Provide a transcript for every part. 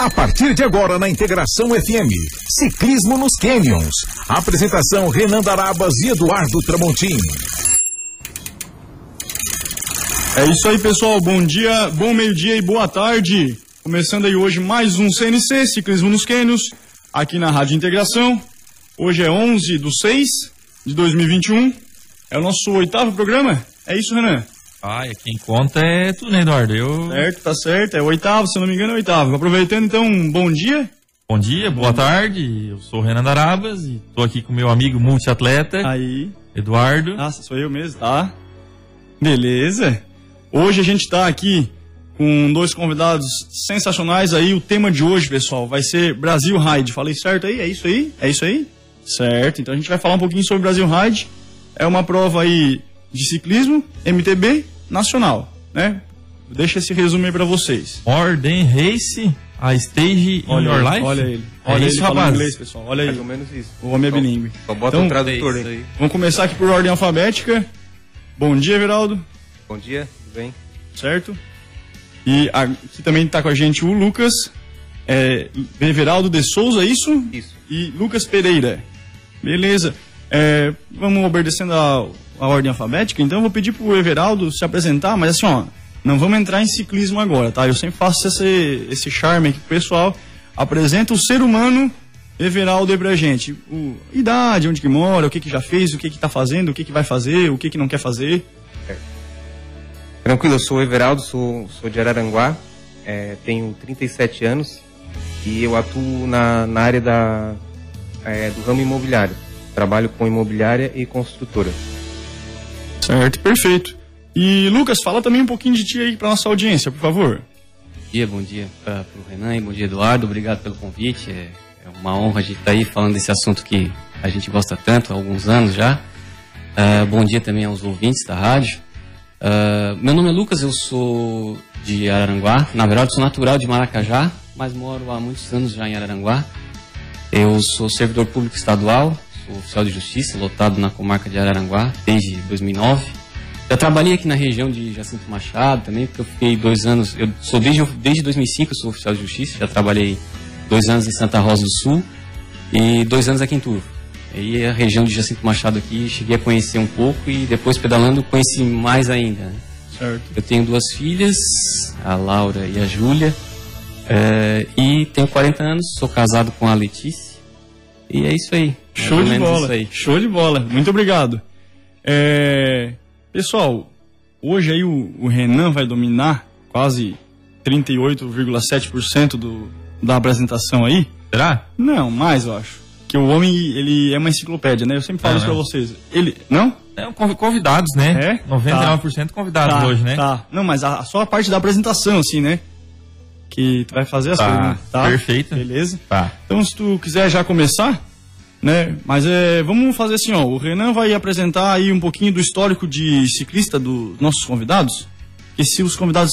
A partir de agora na Integração FM, Ciclismo nos Canyons. Apresentação Renan Darabas e Eduardo Tramontim. É isso aí, pessoal. Bom dia, bom meio-dia e boa tarde. Começando aí hoje mais um CNC, Ciclismo nos Canyons, aqui na Rádio Integração. Hoje é 11 de 6 de 2021. É o nosso oitavo programa. É isso, Renan? Ah, quem conta é tu, né, Eduardo? Eu... Certo, tá certo. É o oitavo, se eu não me engano, é o oitavo. Aproveitando, então, um bom dia. Bom dia, boa tarde. Eu sou o Renan Darabas e tô aqui com meu amigo multiatleta, Aí. Eduardo. Nossa, sou eu mesmo, tá? Beleza. Hoje a gente tá aqui com dois convidados sensacionais aí. O tema de hoje, pessoal, vai ser Brasil Ride. Falei certo aí? É isso aí? É isso aí? Certo. Então a gente vai falar um pouquinho sobre Brasil Ride. É uma prova aí de ciclismo, MTB, nacional, né? Deixa esse resumo aí pra vocês. Ordem Race, a stage in your life. olha ele. É Olha isso, ele falando rapaz. inglês, pessoal. Olha aí. Mais menos isso. O homem é bilíngue. Só bota Então, um tradutor é isso aí. aí. Vamos começar aqui por ordem alfabética. Bom dia, Everaldo. Bom dia, tudo bem? certo? E aqui também está com a gente o Lucas, é, Everaldo de Souza, isso? Isso. E Lucas Pereira. Beleza. É, vamos obedecendo a, a ordem alfabética, então eu vou pedir pro Everaldo se apresentar, mas assim, ó, não vamos entrar em ciclismo agora, tá? Eu sempre faço esse, esse charme aqui pro pessoal. Apresenta o ser humano Everaldo aí pra gente. O, idade, onde que mora, o que que já fez, o que que tá fazendo, o que que vai fazer, o que que não quer fazer. Tranquilo, eu sou o Everaldo, sou, sou de Araranguá, é, tenho 37 anos e eu atuo na, na área da, é, do ramo imobiliário. Trabalho com imobiliária e construtora. Certo, perfeito. E Lucas, fala também um pouquinho de ti aí pra nossa audiência, por favor. Bom dia, bom dia para o Renan e bom dia, Eduardo. Obrigado pelo convite. É, é uma honra a gente estar aí falando desse assunto que a gente gosta tanto há alguns anos já. Ah, bom dia também aos ouvintes da rádio. Ah, meu nome é Lucas, eu sou de Araranguá. Na verdade, sou natural de Maracajá, mas moro há muitos anos já em Araranguá. Eu sou servidor público estadual, sou oficial de justiça, lotado na comarca de Araranguá desde 2009. Já trabalhei aqui na região de Jacinto Machado também, porque eu fiquei dois anos. Eu sou desde, desde 2005 eu sou oficial de justiça, já trabalhei dois anos em Santa Rosa do Sul e dois anos aqui em Turvo. Aí a região de Jacinto Machado aqui cheguei a conhecer um pouco e depois pedalando conheci mais ainda. né? Certo. Eu tenho duas filhas, a Laura e a Júlia, eh, e tenho 40 anos, sou casado com a Letícia. E é isso aí. Show de bola. Show de bola. Muito obrigado. É, Pessoal, hoje aí o, o Renan vai dominar quase 38,7% do da apresentação aí. Será? Não, mais eu acho. Que o homem, ele é uma enciclopédia, né? Eu sempre falo Ah, isso pra não. vocês. Ele, não? É, conv- convidados, né? É? 99% convidados Tá, hoje, né? Tá. Não, mas a, só a parte da apresentação, assim, né? Que tu vai fazer as Tá, coisas, né? Tá? perfeito. Beleza? Tá. Então, se tu quiser já começar, né? Mas é, vamos fazer assim, ó. O Renan vai apresentar aí um pouquinho do histórico de ciclista dos nossos convidados. Que se os convidados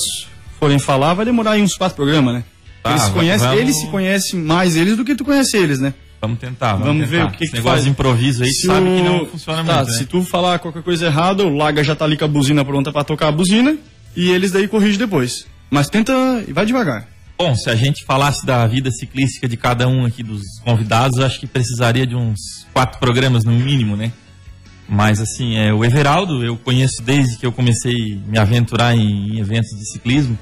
forem falar, vai demorar aí uns quatro programas, né? Tá, eles, se conhecem, vamos- eles se conhecem mais eles do que tu conhece eles, né? Vamos tentar, vamos, Vamos tentar. ver o que Esse que negócio de improviso aí, Se sabe que o- não funciona tá, muito, né? Se tu falar qualquer coisa errada, o Laga já tá ali com a buzina pronta pra tocar a buzina e eles daí corrigem depois. Mas tenta e vai devagar. Bom, se a gente falasse da vida ciclística de cada um aqui dos convidados, acho que precisaria de uns quatro programas no mínimo, né? Mas assim, é, o Everaldo eu conheço desde que eu comecei a me aventurar em, em eventos de ciclismo.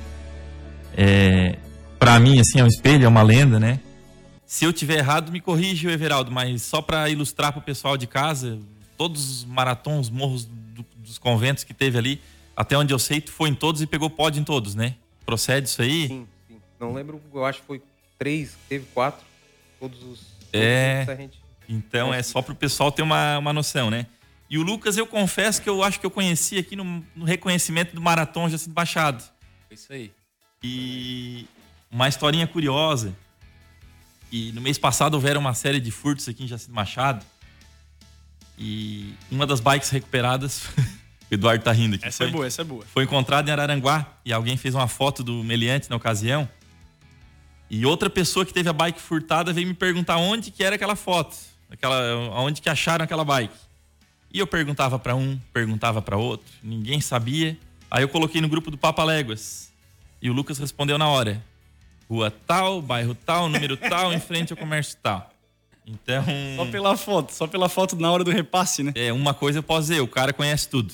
É, para mim, assim, é um espelho, é uma lenda, né? Se eu tiver errado, me corrige, Everaldo, mas só para ilustrar para o pessoal de casa, todos os maratons, morros do- dos conventos que teve ali, até onde eu sei, tu foi em todos e pegou pódio em todos, né? Procede isso aí? Sim. Não lembro, eu acho que foi três, teve quatro. Todos os. É. todos a gente- Então é só pro pessoal ter uma, uma noção, né? E o Lucas, eu confesso que eu acho que eu conheci aqui no, no reconhecimento do Marathon Jacinto Machado. É isso aí. E uma historinha curiosa. E no mês passado houveram uma série de furtos aqui em Jacinto Machado. E uma das bikes recuperadas, o Eduardo tá rindo aqui. Essa foi, é boa, essa é boa. foi encontrada em Araranguá e alguém fez uma foto do meliante na ocasião. E outra pessoa que teve a bike furtada veio me perguntar onde que era aquela foto, aquela, onde que acharam aquela bike. E eu perguntava para um, perguntava para outro, ninguém sabia. Aí eu coloquei no grupo do Papa Léguas. E o Lucas respondeu na hora. rua tal, bairro tal, número tal, em frente ao comércio tal. Então. Só pela foto, só pela foto na hora do repasse, né? É, uma coisa eu posso dizer, o cara conhece tudo.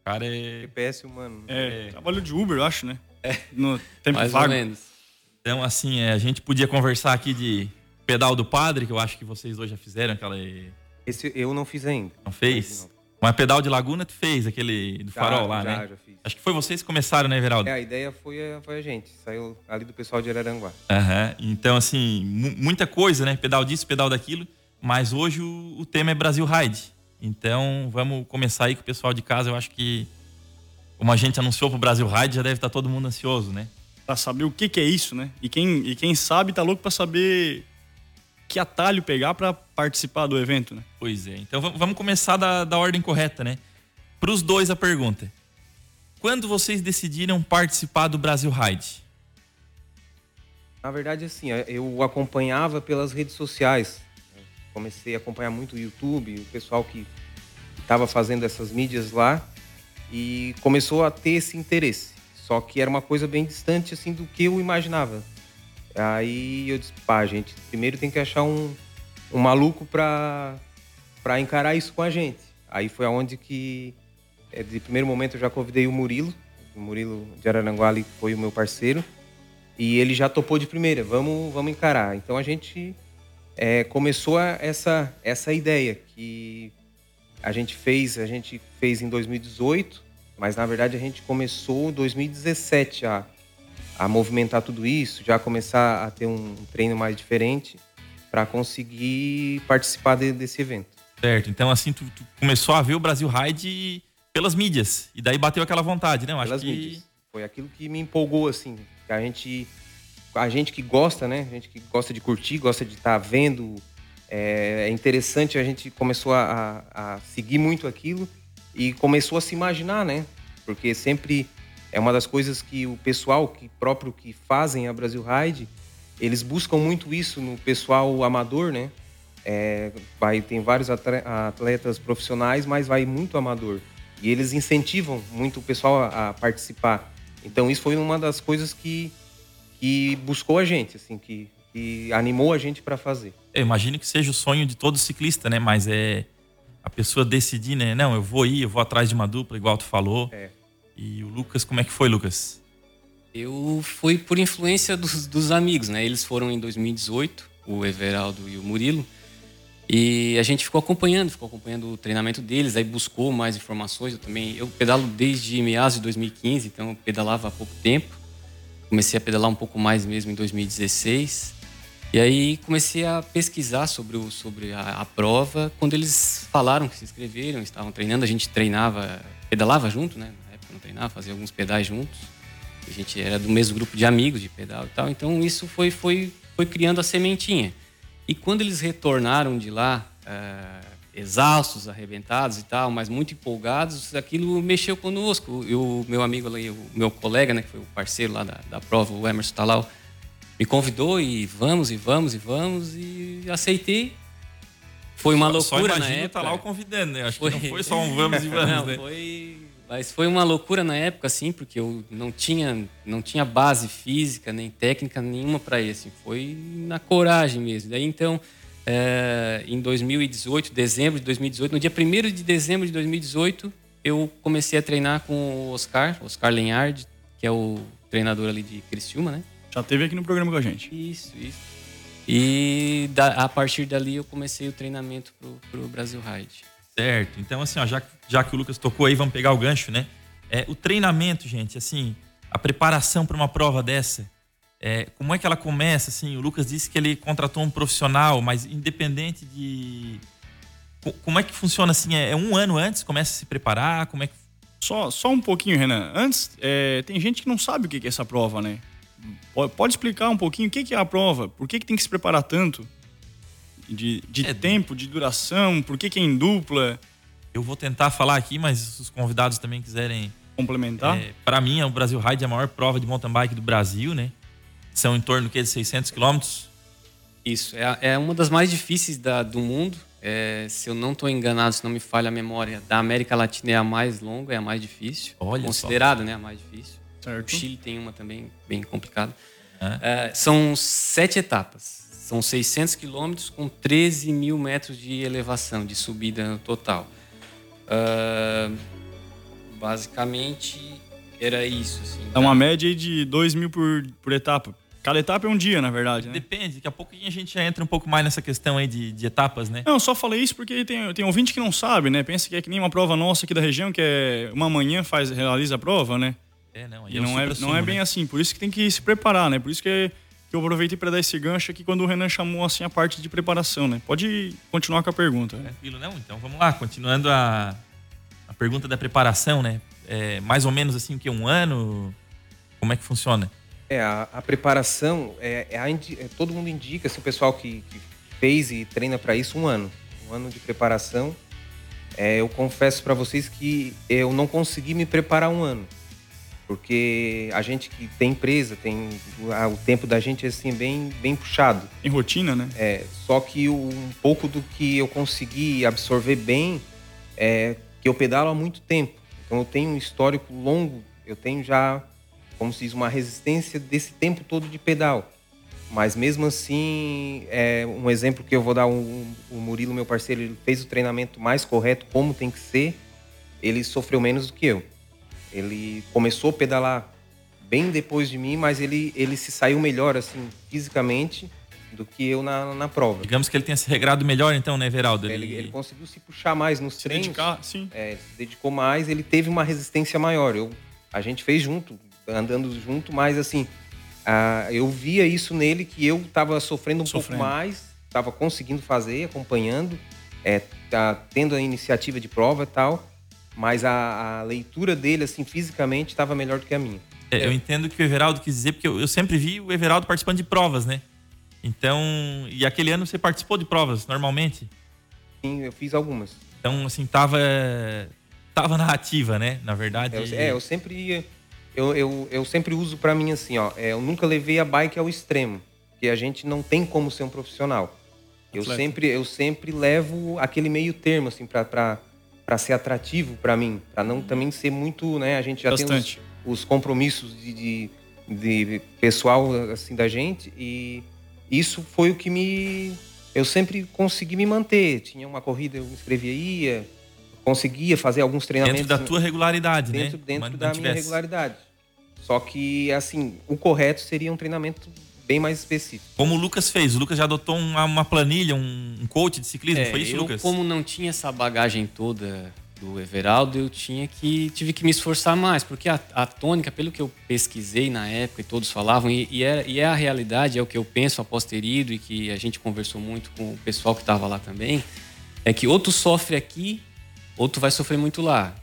O cara é. GPS humano. É, trabalho de Uber, eu acho, né? É. No tempo Mais vago. ou menos. Então, assim, é, a gente podia conversar aqui de pedal do padre, que eu acho que vocês dois já fizeram, aquela. Esse eu não fiz ainda. Não fez? Mas pedal de Laguna tu fez, aquele do Já, farol lá, já, né? já fiz. Acho que foi vocês que começaram, né, Everaldo? É, a ideia foi a, foi a gente. Saiu ali do pessoal de Araranguá. Aham. Então, assim, mu- muita coisa, né? Pedal disso, pedal daquilo. Mas hoje o, o tema é Brasil Ride. Então, vamos começar aí com o pessoal de casa. Eu acho que, como a gente anunciou pro Brasil Ride, já deve estar todo mundo ansioso, né? Pra saber o que, que é isso, né? E quem, e quem sabe tá louco pra saber que atalho pegar pra participar do evento, né? Pois é. Então, va- vamos começar da, da ordem correta, né? Para os dois a pergunta. Quando vocês decidiram participar do Brasil Ride? Na verdade, assim, eu acompanhava pelas redes sociais. Comecei a acompanhar muito o YouTube, o pessoal que estava fazendo essas mídias lá e começou a ter esse interesse. Só que era uma coisa bem distante assim do que eu imaginava. Aí eu disse, pá, gente, primeiro tem que achar um, um maluco para para encarar isso com a gente. Aí foi aonde que é, de primeiro momento eu já convidei o Murilo, o Murilo de Araranguá ali foi o meu parceiro. E ele já topou de primeira, vamos, vamos encarar. Então a gente é, começou essa, essa ideia que a gente fez, a gente fez em 2018, mas na verdade a gente começou em 2017 a, a movimentar tudo isso, já começar a ter um treino mais diferente para conseguir participar de- desse evento. Certo. Então, assim, tu, tu começou a ver o Brasil Ride pelas mídias. E daí bateu aquela vontade, né? Eu acho pelas que. mídias. Foi aquilo que me empolgou, assim. A gente, a gente que gosta, né? A gente que gosta de curtir, gosta de estar vendo. É, é interessante, a gente começou a- a seguir muito aquilo e começou a se imaginar, né? Porque sempre é uma das coisas que o pessoal que próprio que fazem a Brasil Ride, eles buscam muito isso no pessoal amador, né? É, vai, tem vários atletas profissionais, mas vai muito amador. E eles incentivam muito o pessoal a, a participar. Então isso foi uma das coisas que, que buscou a gente, assim, que, que animou a gente para fazer. Eu imagino que seja o sonho de todo ciclista, né? Mas é a pessoa decidir, né? Não, eu vou ir, eu vou atrás de uma dupla, igual tu falou. É. E o Lucas, como é que foi, Lucas? Eu fui por influência dos, dos amigos, né? Eles foram em 2018, o Everaldo e o Murilo. E a gente ficou acompanhando, ficou acompanhando o treinamento deles, aí buscou mais informações. Eu também, eu pedalo desde meados de 2015, então eu pedalava há pouco tempo. Comecei a pedalar um pouco mais mesmo em 2016. E aí comecei a pesquisar sobre, o, sobre a, a prova. Quando eles falaram que se inscreveram, estavam treinando, a gente treinava, pedalava junto, né? Na época não treinava, fazia alguns pedais juntos. A gente era do mesmo grupo de amigos de pedal e tal. Então isso foi, foi, foi criando a sementinha. E quando eles retornaram de lá, ah, exaustos, arrebentados e tal, mas muito empolgados, aquilo mexeu conosco. O meu amigo ali, o meu colega, né, que foi o parceiro lá da, da prova, o Emerson Talau, me convidou e vamos, e vamos, e vamos, e aceitei. Foi uma Só loucura na imagina época. tá lá o convidando, né? Acho Foi. que não foi só um vamos e vamos, Não, né? foi... Mas foi uma loucura na época, assim, porque eu não tinha, não tinha base física nem técnica nenhuma para isso. Foi na coragem mesmo. Daí então, é, em 2018, dezembro de 2018, no dia 1 de dezembro de 2018, eu comecei a treinar com o Oscar, Oscar Lenhard, que é o treinador ali de Criciúma, né? Já teve aqui no programa com a gente. Isso, isso. E da- a partir dali eu comecei o treinamento pro, pro Brasil Ride. Certo. Então, assim, ó, já, que- já que o Lucas tocou aí, vamos pegar o gancho, né? É, o treinamento, gente, assim, a preparação para uma prova dessa, é, como é que ela começa? Assim, o Lucas disse que ele contratou um profissional, mas independente de. Co- Como é que funciona assim? É, é um ano antes, começa a se preparar? Como é que. Só, só um pouquinho, Renan. Antes, é, tem gente que não sabe o que que é essa prova, né? Po- Pode explicar um pouquinho o que é a prova? Por que, tem que se preparar tanto? De, de É. tempo, de duração? Por que, que é em dupla? Eu vou tentar falar aqui, mas se os convidados também quiserem Complementar? É, para mim, o Brasil Ride é a maior prova de mountain bike do Brasil, né? São em torno do que, de 600 quilômetros. Isso, é, é uma das mais difíceis da- do mundo. É, se eu não estou enganado, se não me falha a memória, da América Latina é a mais longa, é a mais difícil. Olha só. Considerada, né, a mais difícil. O certo. Chile tem uma também bem complicada. É, são sete etapas. São 600 quilômetros com 13 mil metros de elevação, de subida no total. Uh, basicamente, era isso. Assim, é uma média de 2 mil por, por etapa. Cada etapa é um dia, na verdade, né? Depende, daqui a pouco a gente já entra um pouco mais nessa questão aí de, de etapas, né? Não, só falei isso porque tem, tem ouvinte que não sabe, né? Pensa que é que nem uma prova nossa aqui da região, que é uma manhã faz, realiza a prova, né? É, não, e não é, não é bem né? assim, por isso que tem que se preparar, né? Por isso que, que eu aproveitei para dar esse gancho aqui quando o Renan chamou assim a parte de preparação, né? Pode continuar com a pergunta. Né? Tranquilo, não? Então vamos lá, continuando a, a pergunta da preparação, né? É, mais ou menos assim que um ano, como é que funciona? É, a, a preparação, é, é, a, é, todo mundo indica, assim, o pessoal que, que fez e treina para isso, um ano. Um ano de preparação. É, eu confesso para vocês que eu não consegui me preparar um ano porque a gente que tem empresa, tem o tempo da gente é assim bem bem puxado. Em rotina, né? É, só que um pouco do que eu consegui absorver bem é que eu pedalo há muito tempo. Então eu tenho um histórico longo, eu tenho já, como se diz, uma resistência desse tempo todo de pedal. Mas mesmo assim, é um exemplo que eu vou dar, o Murilo, meu parceiro, ele fez o treinamento mais correto, como tem que ser, ele sofreu menos do que eu. Ele começou a pedalar bem depois de mim, mas ele, ele se saiu melhor, assim, fisicamente, do que eu na, na prova. Digamos que ele tenha se regrado melhor, então, né, Everaldo? Ele, ele, ele conseguiu se puxar mais nos se treinos. Dedicar, sim. É, se dedicou mais, ele teve uma resistência maior. Eu, a gente fez junto, andando junto, mas assim, eu via isso nele que eu estava sofrendo um sofrendo. pouco mais, estava conseguindo fazer, acompanhando, é, tá, tendo a iniciativa de prova e tal mas a, a leitura dele, assim, fisicamente, estava melhor do que a minha. É, eu entendo o que o Everaldo quis dizer, porque eu, eu, sempre vi o Everaldo participando de provas, né? Então, e aquele ano você participou de provas, normalmente? Sim, eu fiz algumas. Então, assim, tava, tava na ativa, né? Na verdade. É, eu sempre eu, eu, eu sempre uso para mim assim, ó, é, eu nunca levei a bike ao extremo, porque a gente não tem como ser um profissional. Eu sempre eu sempre levo aquele meio termo assim para para ser atrativo para mim, para não também ser muito, né? A gente já Bastante. tem os, os compromissos de, de, de, pessoal assim da gente e isso foi o que me eu sempre consegui me manter. Tinha uma corrida, eu me inscrevia, ia, conseguia fazer alguns treinamentos dentro da tua regularidade, dentro, né? Dentro da minha regularidade. Só que assim, o correto seria um treinamento bem mais específico. Como o Lucas fez, o Lucas já adotou uma, uma planilha, um, um, coach de ciclismo, é, foi isso, eu, Lucas? Como não tinha essa bagagem toda do Everaldo, eu tinha que tive que me esforçar mais, porque a, a tônica, pelo que eu pesquisei na época e todos falavam, e, e, é, e é a realidade, é o que eu penso após ter ido e que a gente conversou muito com o pessoal que estava lá também, é que ou tu sofre aqui, ou tu vai sofrer muito lá.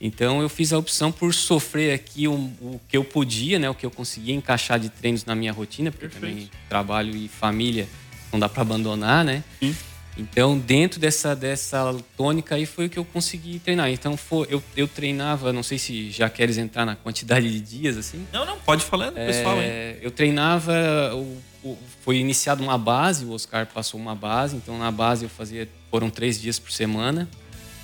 Então eu fiz a opção por sofrer aqui o, o, que eu podia, né, o que eu conseguia encaixar de treinos na minha rotina, porque Perfeito. também trabalho e família não dá para abandonar, né? Sim. Então, dentro dessa, dessa tônica aí foi o que eu consegui treinar. Então, foi, eu, eu treinava, não sei se já queres entrar na quantidade de dias, assim. Não, não, pode falar, é, pessoal. Hein? Eu treinava, o, o, foi iniciado uma base, o Oscar passou uma base, então na base eu fazia, foram três dias por semana.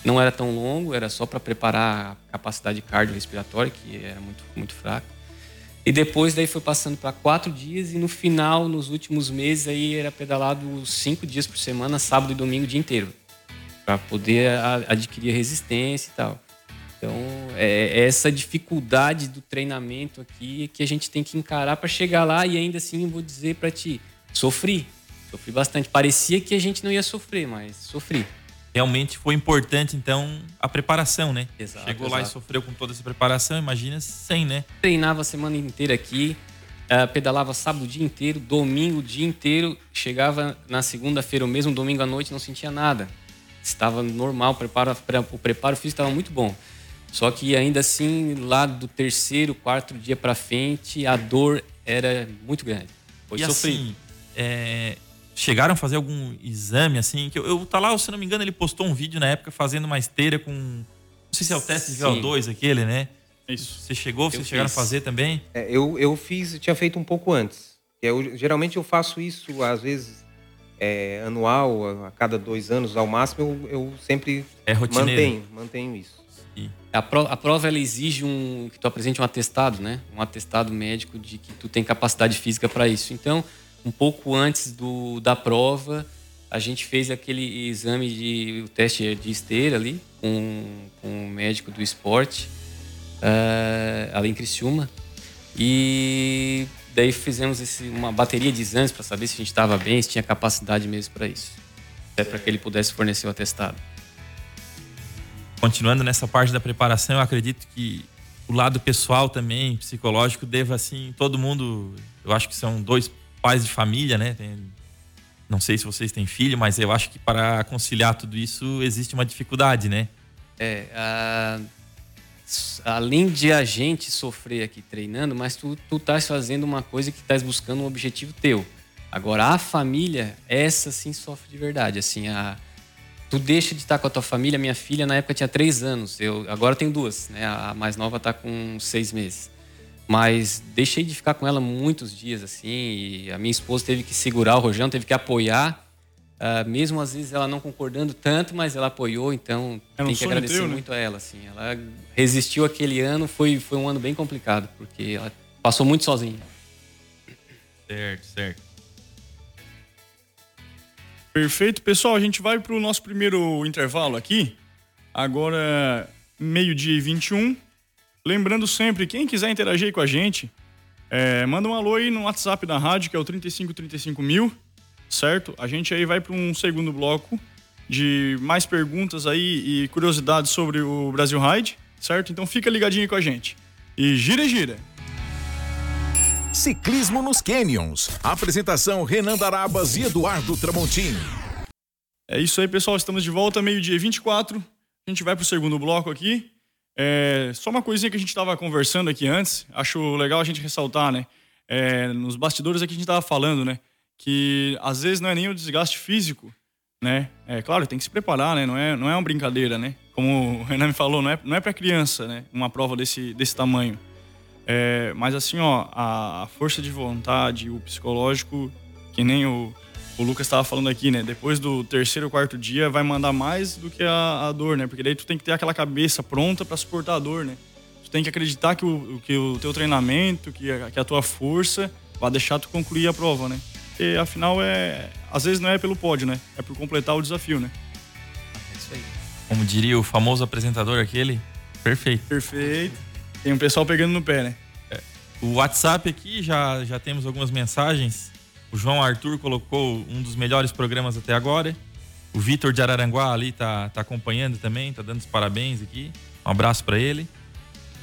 Não era tão longo, era só para preparar a capacidade cardiorrespiratória, que era muito, muito fraca. E depois daí foi passando para quatro dias e no final, nos últimos meses, aí era pedalado cinco dias por semana, sábado e domingo o dia inteiro, para poder adquirir resistência e tal. Então, é, é essa dificuldade do treinamento aqui que a gente tem que encarar para chegar lá e ainda assim vou dizer para ti, sofri, sofri bastante. Parecia que a gente não ia sofrer, mas sofri realmente foi importante, então, a preparação, né? Exato, Chegou exato. lá e sofreu com toda essa preparação, imagina sem, né? Treinava a semana inteira aqui, uh, pedalava sábado o dia inteiro, domingo o dia inteiro, chegava na segunda-feira, o mesmo domingo à noite, não sentia nada. Estava normal, o preparo, o preparo físico estava muito bom. Só que ainda assim, lá do terceiro, quarto dia para frente, a dor era muito grande. Foi e sofrido. assim, é, chegaram a fazer algum exame, assim? Que eu, eu tá lá, se não me engano, ele postou um vídeo na época fazendo uma esteira com. Não sei se é o teste de VO2 aquele, né? Isso. Você chegou, vocês chegaram a fazer também? É, eu, eu fiz, tinha feito um pouco antes. Eu, geralmente eu faço isso, às vezes, é, anual, a cada dois anos ao máximo, eu, eu sempre é mantenho, mantenho isso. E- A, pro- a prova ela exige um que tu apresente um atestado, né? Um atestado médico de que tu tem capacidade física para isso. Então, um pouco antes do, da prova, a gente fez aquele exame de o teste de esteira ali com, com o médico do esporte eh, ali em Criciúma e daí fizemos esse- uma bateria de exames para saber se a gente estava bem, se tinha capacidade mesmo para isso, até para que ele pudesse fornecer o atestado. continuando nessa parte da preparação, eu acredito que o lado pessoal também, psicológico, deva assim, todo mundo, eu acho que são dois pais de família, né? Tem- não sei se vocês têm filho, mas eu acho que para conciliar tudo isso existe uma dificuldade, né? É, a- além de a gente sofrer aqui treinando, mas tu, tu estás fazendo uma coisa que estás buscando um objetivo teu. Agora, a família, essa sim sofre de verdade. Assim, a, tu deixa de estar com a tua família. Minha filha, na época, tinha três anos. Eu, agora eu tenho duas, né? A mais nova está com seis meses. Mas deixei de ficar com ela muitos dias, assim. E a minha esposa teve que segurar o rojão, teve que apoiar. Ah, mesmo às vezes ela não concordando tanto, mas ela apoiou, então um tem que agradecer teu, né? muito a ela, assim. Ela resistiu aquele ano, foi, foi um ano bem complicado, porque ela passou muito sozinha. Certo, certo. Perfeito, pessoal. A gente vai para o nosso primeiro intervalo aqui. Agora, meio-dia e 21. Lembrando sempre, quem quiser interagir com a gente, é, manda um alô aí no WhatsApp da rádio, que é o 3535 mil, certo? A gente aí vai para um segundo bloco de mais perguntas aí e curiosidades sobre o Brasil Ride, certo? Então fica ligadinho aí com a gente. E gira, gira. Ciclismo nos Canyons. Apresentação Renan Darabas e Eduardo Tramontini. É isso aí, pessoal. Estamos de volta, meio-dia e 24. A gente vai pro segundo bloco aqui. É, só uma coisinha que a gente estava conversando aqui antes. Acho legal a gente ressaltar, né? É, nos bastidores aqui a gente estava falando, né? Que às vezes não é nem o desgaste físico, né? É claro, tem que se preparar, né? Não é, não é uma brincadeira, né? Como o Renan me falou, não é, não é para criança, né? Uma prova desse, desse tamanho. É, mas assim, ó, a, força de vontade, o psicológico, que nem o, o Lucas estava falando aqui, né? Depois do terceiro ou quarto dia, vai mandar mais do que a, a dor, né? Porque daí tu tem que ter aquela cabeça pronta para suportar a dor, né? Tu tem que acreditar que o, que o teu treinamento, que a, que a tua força vai deixar tu concluir a prova, né? Porque afinal é. Às vezes não é pelo pódio, né? É por completar o desafio, né? É isso aí. Como diria o famoso apresentador aquele, perfeito. Perfeito. Tem um pessoal pegando no pé, né? O WhatsApp aqui já, já temos algumas mensagens. O João Arthur colocou um dos melhores programas até agora. O Vitor de Araranguá ali tá, tá acompanhando também, tá dando os parabéns aqui. Um abraço para ele.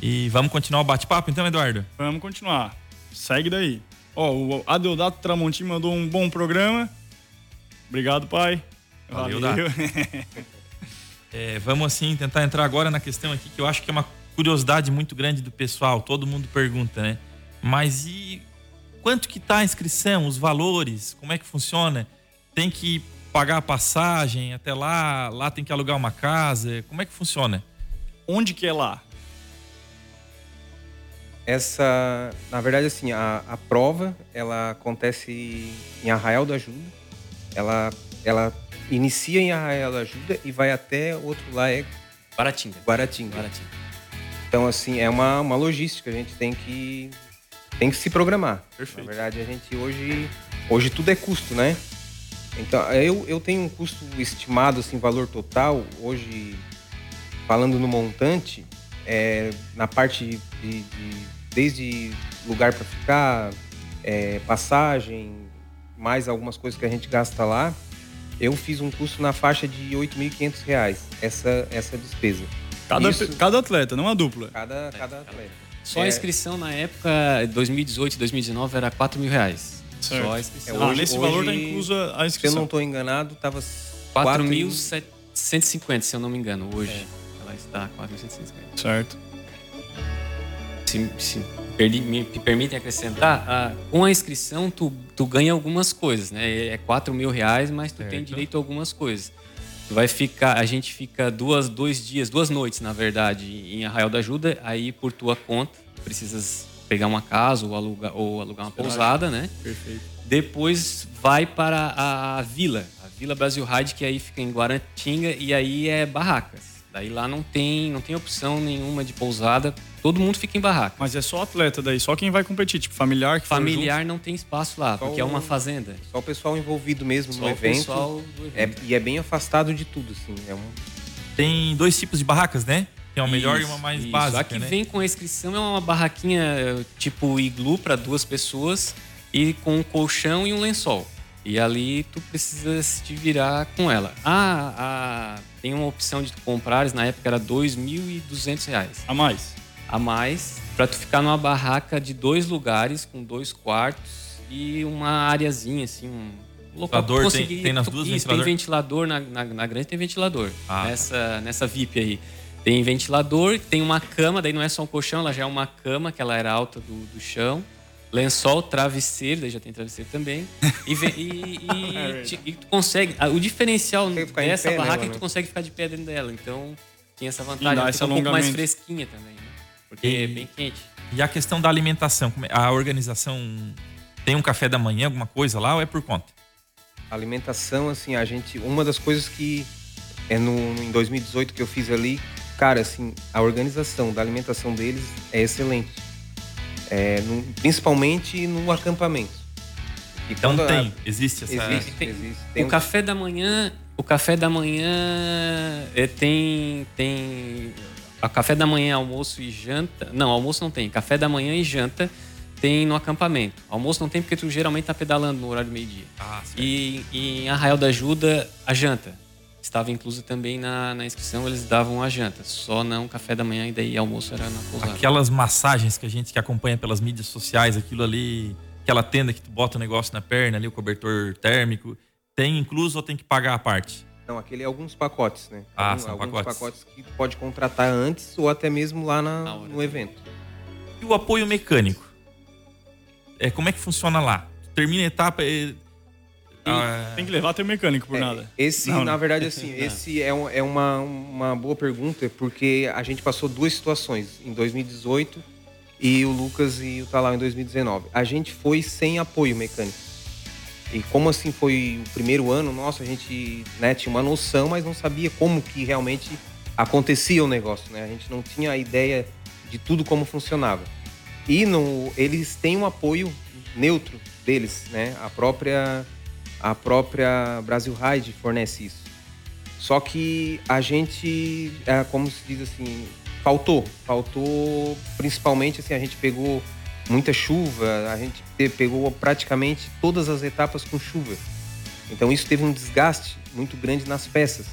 E vamos continuar o bate-papo então, Eduardo? Vamos continuar. Segue daí. Ó, o Adeodato Tramontim mandou um bom programa. Obrigado, pai. Valeu, É, vamos assim tentar entrar agora na questão aqui que eu acho que é uma curiosidade muito grande do pessoal. Todo mundo pergunta, né? Mas e quanto que tá a inscrição, os valores, como é que funciona? Tem que pagar a passagem até lá, lá tem que alugar uma casa, como é que funciona? Onde que é lá? Essa, na verdade, assim, a, a prova, ela acontece em Arraial da Ajuda. Ela, ela inicia em Arraial da Ajuda e vai até outro lá, é Baratinga. Guaratinga. Baratinga. Então, assim, é uma, uma logística, a gente tem que, tem que se programar. Perfeito. Na verdade, a gente hoje, hoje tudo é custo, né? Então, eu, eu tenho um custo estimado, assim, valor total, hoje, falando no montante, é, na parte de, de- de- desde lugar para ficar, é, passagem, mais algumas coisas que a gente gasta lá, eu fiz um custo na faixa de 8.500 reais, essa, essa despesa. Cada, Isso- cada atleta, não a dupla. Cada, cada atleta. Só a É. inscrição na época, 2018 2019, era 4 mil reais. Certo. Só a inscrição. É, ah, hoje- nesse valor tá hoje, inclusa a Se eu não inscrição. estou enganado, tava 4.750, se eu não me engano, hoje. Ela está 4.750. Certo. Se, se perdi- me, me permitem acrescentar, ah, com a inscrição tu, tu ganha algumas coisas, né? É 4 mil reais, mas tu tem Certo. direito a algumas coisas. Vai ficar, a gente fica duas, dois dias, duas noites, na verdade, em Arraial da Ajuda, aí por tua conta, precisas pegar uma casa ou alugar, ou alugar uma pousada, né? Perfeito. Depois vai para a, a vila, a Vila Brasil Ride, que aí fica em Guaratinga e aí é barracas. Daí lá não tem, não tem opção nenhuma de pousada, todo mundo fica em barraca. Mas é só atleta daí, só quem vai competir, tipo familiar que Familiar não tem espaço lá, Só porque é uma o- fazenda. Só o pessoal envolvido mesmo Só no o evento. pessoal do É, evento. e é bem afastado de tudo, assim. É um, Tem dois tipos de barracas, né? Tem uma melhor e uma Isso, mais isso. básica, A que né? vem com a inscrição é uma barraquinha tipo iglu para duas pessoas e com um colchão e um lençol. E ali tu precisa se te virar com ela. Ah, ah, tem uma opção de tu comprares, na época era 2.200 reais A mais. a mais para tu ficar numa barraca de dois lugares com dois quartos e uma areazinha assim, um local Ventilador, tem- tem nas tu- duas isso, tem ventilador? ventilador na, na, na grande tem ventilador Ah, tá. nessa nessa VIP aí tem ventilador tem uma cama daí não é só um colchão ela já é uma cama que ela era alta do, do chão lençol travesseiro daí já tem travesseiro também e, e, e- ti- e tu consegue o diferencial dessa pé barraca nela, é que tu né? consegue ficar de pé dentro dela então tinha essa E vantagem dá ela fica um pouco mais fresquinha também né? porque E- é bem quente E a questão da alimentação, como é- a organização tem um café da manhã, alguma coisa lá, ou é por conta? a alimentação, assim, a gente. Uma das coisas que é no, no- em 2018 que eu fiz ali, cara, assim, a organização da alimentação deles é excelente. É, no- principalmente no acampamento. E Então quando a- tem, existe essa... Existe, Tem- existe. Tem o um- café da manhã, o café da manhã é, tem tem a café da manhã, almoço e janta. Não, almoço não tem. Café da manhã e janta tem no acampamento. Almoço não tem porque tu geralmente tá pedalando no horário do meio-dia. Ah, certo. E, e em Arraial da Ajuda, a janta. Estava incluso também na, na inscrição, eles davam a janta. Só não café da manhã e daí almoço era na pousada. Aquelas massagens que a gente que acompanha pelas mídias sociais, aquilo ali, aquela tenda que tu bota o negócio na perna ali, o cobertor térmico, tem incluso ou tem que pagar a parte? Não, aquele é alguns pacotes, né? Ah, Algum- são alguns pacotes. pacotes que tu pode contratar antes ou até mesmo lá na- no evento. E o apoio mecânico? É, como é que funciona lá? Tu termina a etapa e... Ah, Tem que levar teu mecânico por É, nada. Esse, Não, na não. verdade, assim, esse é, um- é uma, uma boa pergunta, porque a gente passou duas situações, em 2018 e o Lucas e o Talau em 2019. A gente foi sem apoio mecânico. E como assim foi o primeiro ano, nossa, a gente né, tinha uma noção, mas não sabia como que realmente acontecia o negócio, né? A gente não tinha a ideia de tudo como funcionava. E no, eles têm um apoio neutro deles, né? A própria a própria Brasil Ride fornece isso. Só que a gente, é, como se diz assim, faltou. Faltou, principalmente assim, a gente pegou muita chuva, a gente te- pegou praticamente todas as etapas com chuva. Então isso teve um desgaste muito grande nas peças.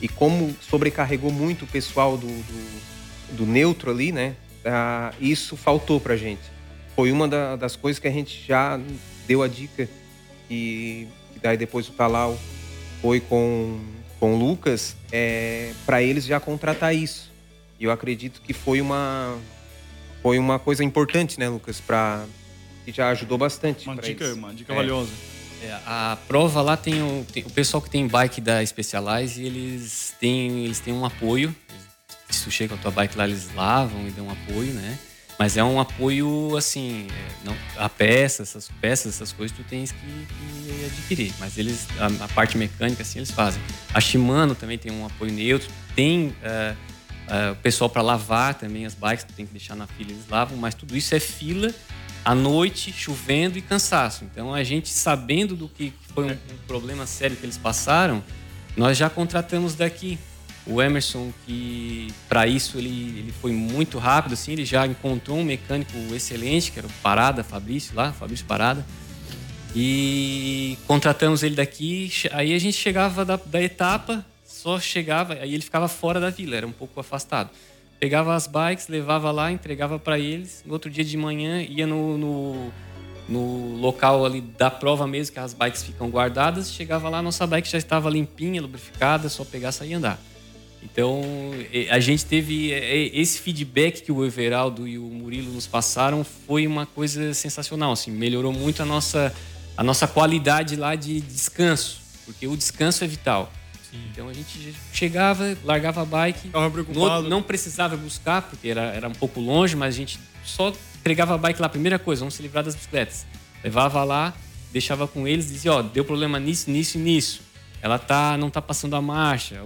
E como sobrecarregou muito o pessoal do, do, do neutro ali, né? ah, isso faltou pra gente. Foi uma da- das coisas que a gente já deu a dica e, e daí depois o Talau foi com, com o Lucas é, para eles já contratar isso. E eu acredito que foi uma foi uma coisa importante, né, Lucas, para que já ajudou bastante. Uma dica, eles. uma dica É. valiosa. É, a prova lá tem o, tem o pessoal que tem bike da Specialized e eles têm, eles têm um apoio. Se tu chega com a tua bike lá, eles lavam e dão um apoio, né? Mas é um apoio assim, é, não, a peça, essas peças, essas coisas tu tens que, que adquirir. Mas eles, a, a parte mecânica assim, eles fazem. A Shimano também tem um apoio neutro. Tem ah, ah, o pessoal para lavar também as bikes, tu tem que deixar na fila, eles lavam. Mas tudo isso é fila à noite, chovendo e cansaço. Então a gente sabendo do que foi um, um problema sério que eles passaram, nós já contratamos daqui. O Emerson, que para isso ele, ele foi muito rápido, assim, ele já encontrou um mecânico excelente, que era o Parada, Fabrício lá, Fabrício Parada. E contratamos ele daqui. Aí a gente chegava da, da etapa, só chegava, aí ele ficava fora da vila, era um pouco afastado. Pegava as bikes, levava lá, entregava para eles. No outro dia de manhã ia no, no, no local ali da prova mesmo, que as bikes ficam guardadas. Chegava lá, nossa bike já estava limpinha, lubrificada, só pegar, sair e andar. Então, a gente teve esse feedback que o Everaldo e o Murilo nos passaram foi uma coisa sensacional, assim, melhorou muito a nossa a nossa qualidade lá de descanso, porque o descanso é vital. Então a gente chegava, largava a bike, outro, não precisava buscar, porque era, era um pouco longe, mas a gente só entregava a bike lá. Primeira coisa, vamos se livrar das bicicletas. Levava lá, deixava com eles, dizia, ó, deu problema nisso, nisso e nisso. Ela tá, não tá passando a marcha.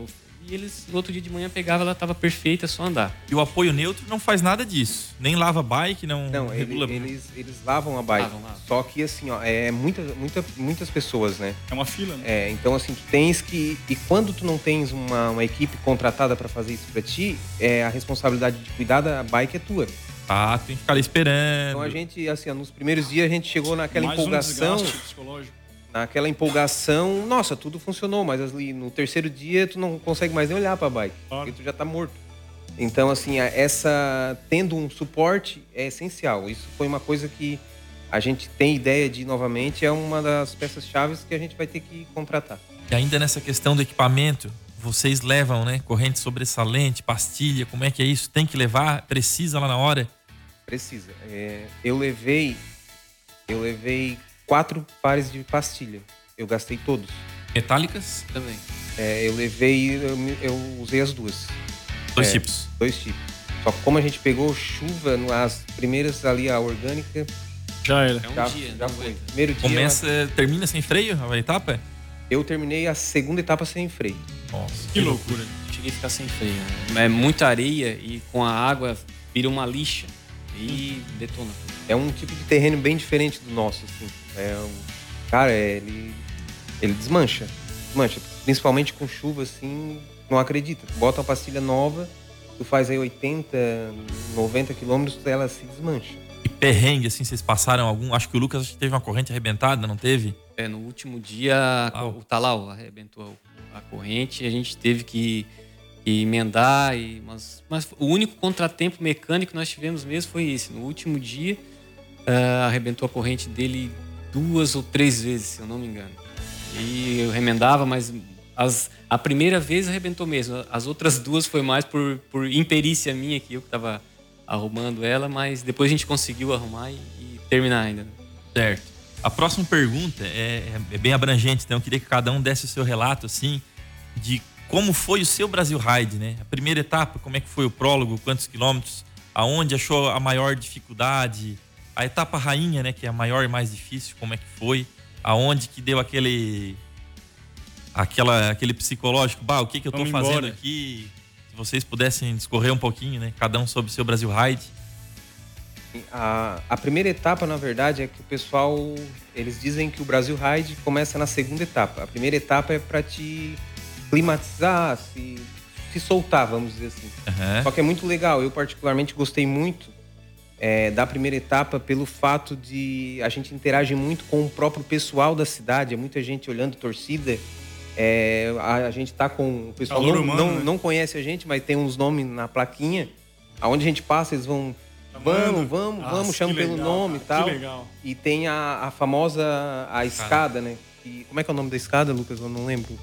E eles no outro dia de manhã pegava, ela estava perfeita, é só andar. E o apoio neutro não faz nada disso. Nem lava bike, não, Não, ele- regula. eles, eles lavam a bike. Lavam, lavam. Só que assim, ó, é muita, muita, muitas pessoas, né? É uma fila, né? É, então assim, tu tens que. E quando tu não tens uma, uma equipe contratada para fazer isso para ti, é, a responsabilidade de cuidar da bike é tua. Ah, tem que ficar ali esperando. Então a gente, assim, ó, nos primeiros dias a gente chegou naquela Mais empolgação. um psicológico. Naquela empolgação, nossa, tudo funcionou, mas ali no terceiro dia tu não consegue mais nem olhar para a bike, Claro. porque tu já tá morto. Então, assim, essa tendo um suporte é essencial. Isso foi uma coisa que a gente tem ideia de novamente, é uma das peças chaves que a gente vai ter que contratar. E ainda nessa questão do equipamento, vocês levam, né? Corrente sobressalente, pastilha, como é que é isso? Tem que levar? Precisa lá na hora? Precisa. É, eu levei eu levei quatro pares de pastilha. Eu gastei todos. Metálicas? Também. É, eu levei, eu, eu usei as duas. Dois É. tipos. dois tipos. Só que como a gente pegou chuva, no- as primeiras ali, a orgânica, Já era. É um já, dia, já não foi. aguenta. Primeiro dia, Começa, termina sem freio a etapa? eu terminei a segunda etapa sem freio. Nossa, Que loucura. Cheguei a ficar sem freio. né? É muita areia e com a água vira uma lixa e detona tudo. É um tipo de terreno bem diferente do nosso, assim. É um, cara, é, ele, ele desmancha. Desmancha. Principalmente com chuva, assim, não acredita. Tu bota uma pastilha nova, tu faz aí 80, 90 quilômetros, ela se desmancha. E perrengue, assim, vocês passaram algum? Acho que o Lucas teve uma corrente arrebentada, não teve? É, no último dia Ah. o Talau arrebentou a corrente e a gente teve que, que emendar. E, mas, mas o único contratempo mecânico que nós tivemos mesmo foi esse. No último dia ah, arrebentou a corrente dele duas ou três vezes, se eu não me engano. E eu remendava, mas as, a primeira vez arrebentou mesmo. As outras duas foi mais por, por imperícia minha que eu que estava arrumando ela, mas depois a gente conseguiu arrumar e, e terminar ainda. Certo. A próxima pergunta é, é bem abrangente, então eu queria que cada um desse o seu relato, assim, de como foi o seu Brasil Ride, né? A primeira etapa, como é que foi o prólogo, quantos quilômetros, aonde achou a maior dificuldade, a etapa rainha, né, que é a maior e mais difícil, como é que foi, aonde que deu aquele aquela aquele psicológico, bah, o que que eu tô Vamos fazendo embora. aqui? Se vocês pudessem discorrer um pouquinho, né, cada um sobre o seu Brasil Ride. A, a primeira etapa, na verdade, é que o pessoal. Eles dizem que o Brasil Ride começa na segunda etapa. A primeira etapa é para te climatizar, se, se soltar, vamos dizer assim. Aham. Só que é muito legal. Eu, particularmente, gostei muito é, da primeira etapa pelo fato de a gente interage muito com o próprio pessoal da cidade. É muita gente olhando torcida. É, a, a gente tá com. O pessoal Calor não, humano, não, né? não conhece a gente, mas tem uns nomes na plaquinha. Aonde a gente passa, eles vão. Vamos, vamos, Nossa, vamos, chamam que pelo nome e tal. Que legal. E tem a, a famosa a escada, né? Que- como é que é o nome da escada, Lucas? Eu não lembro.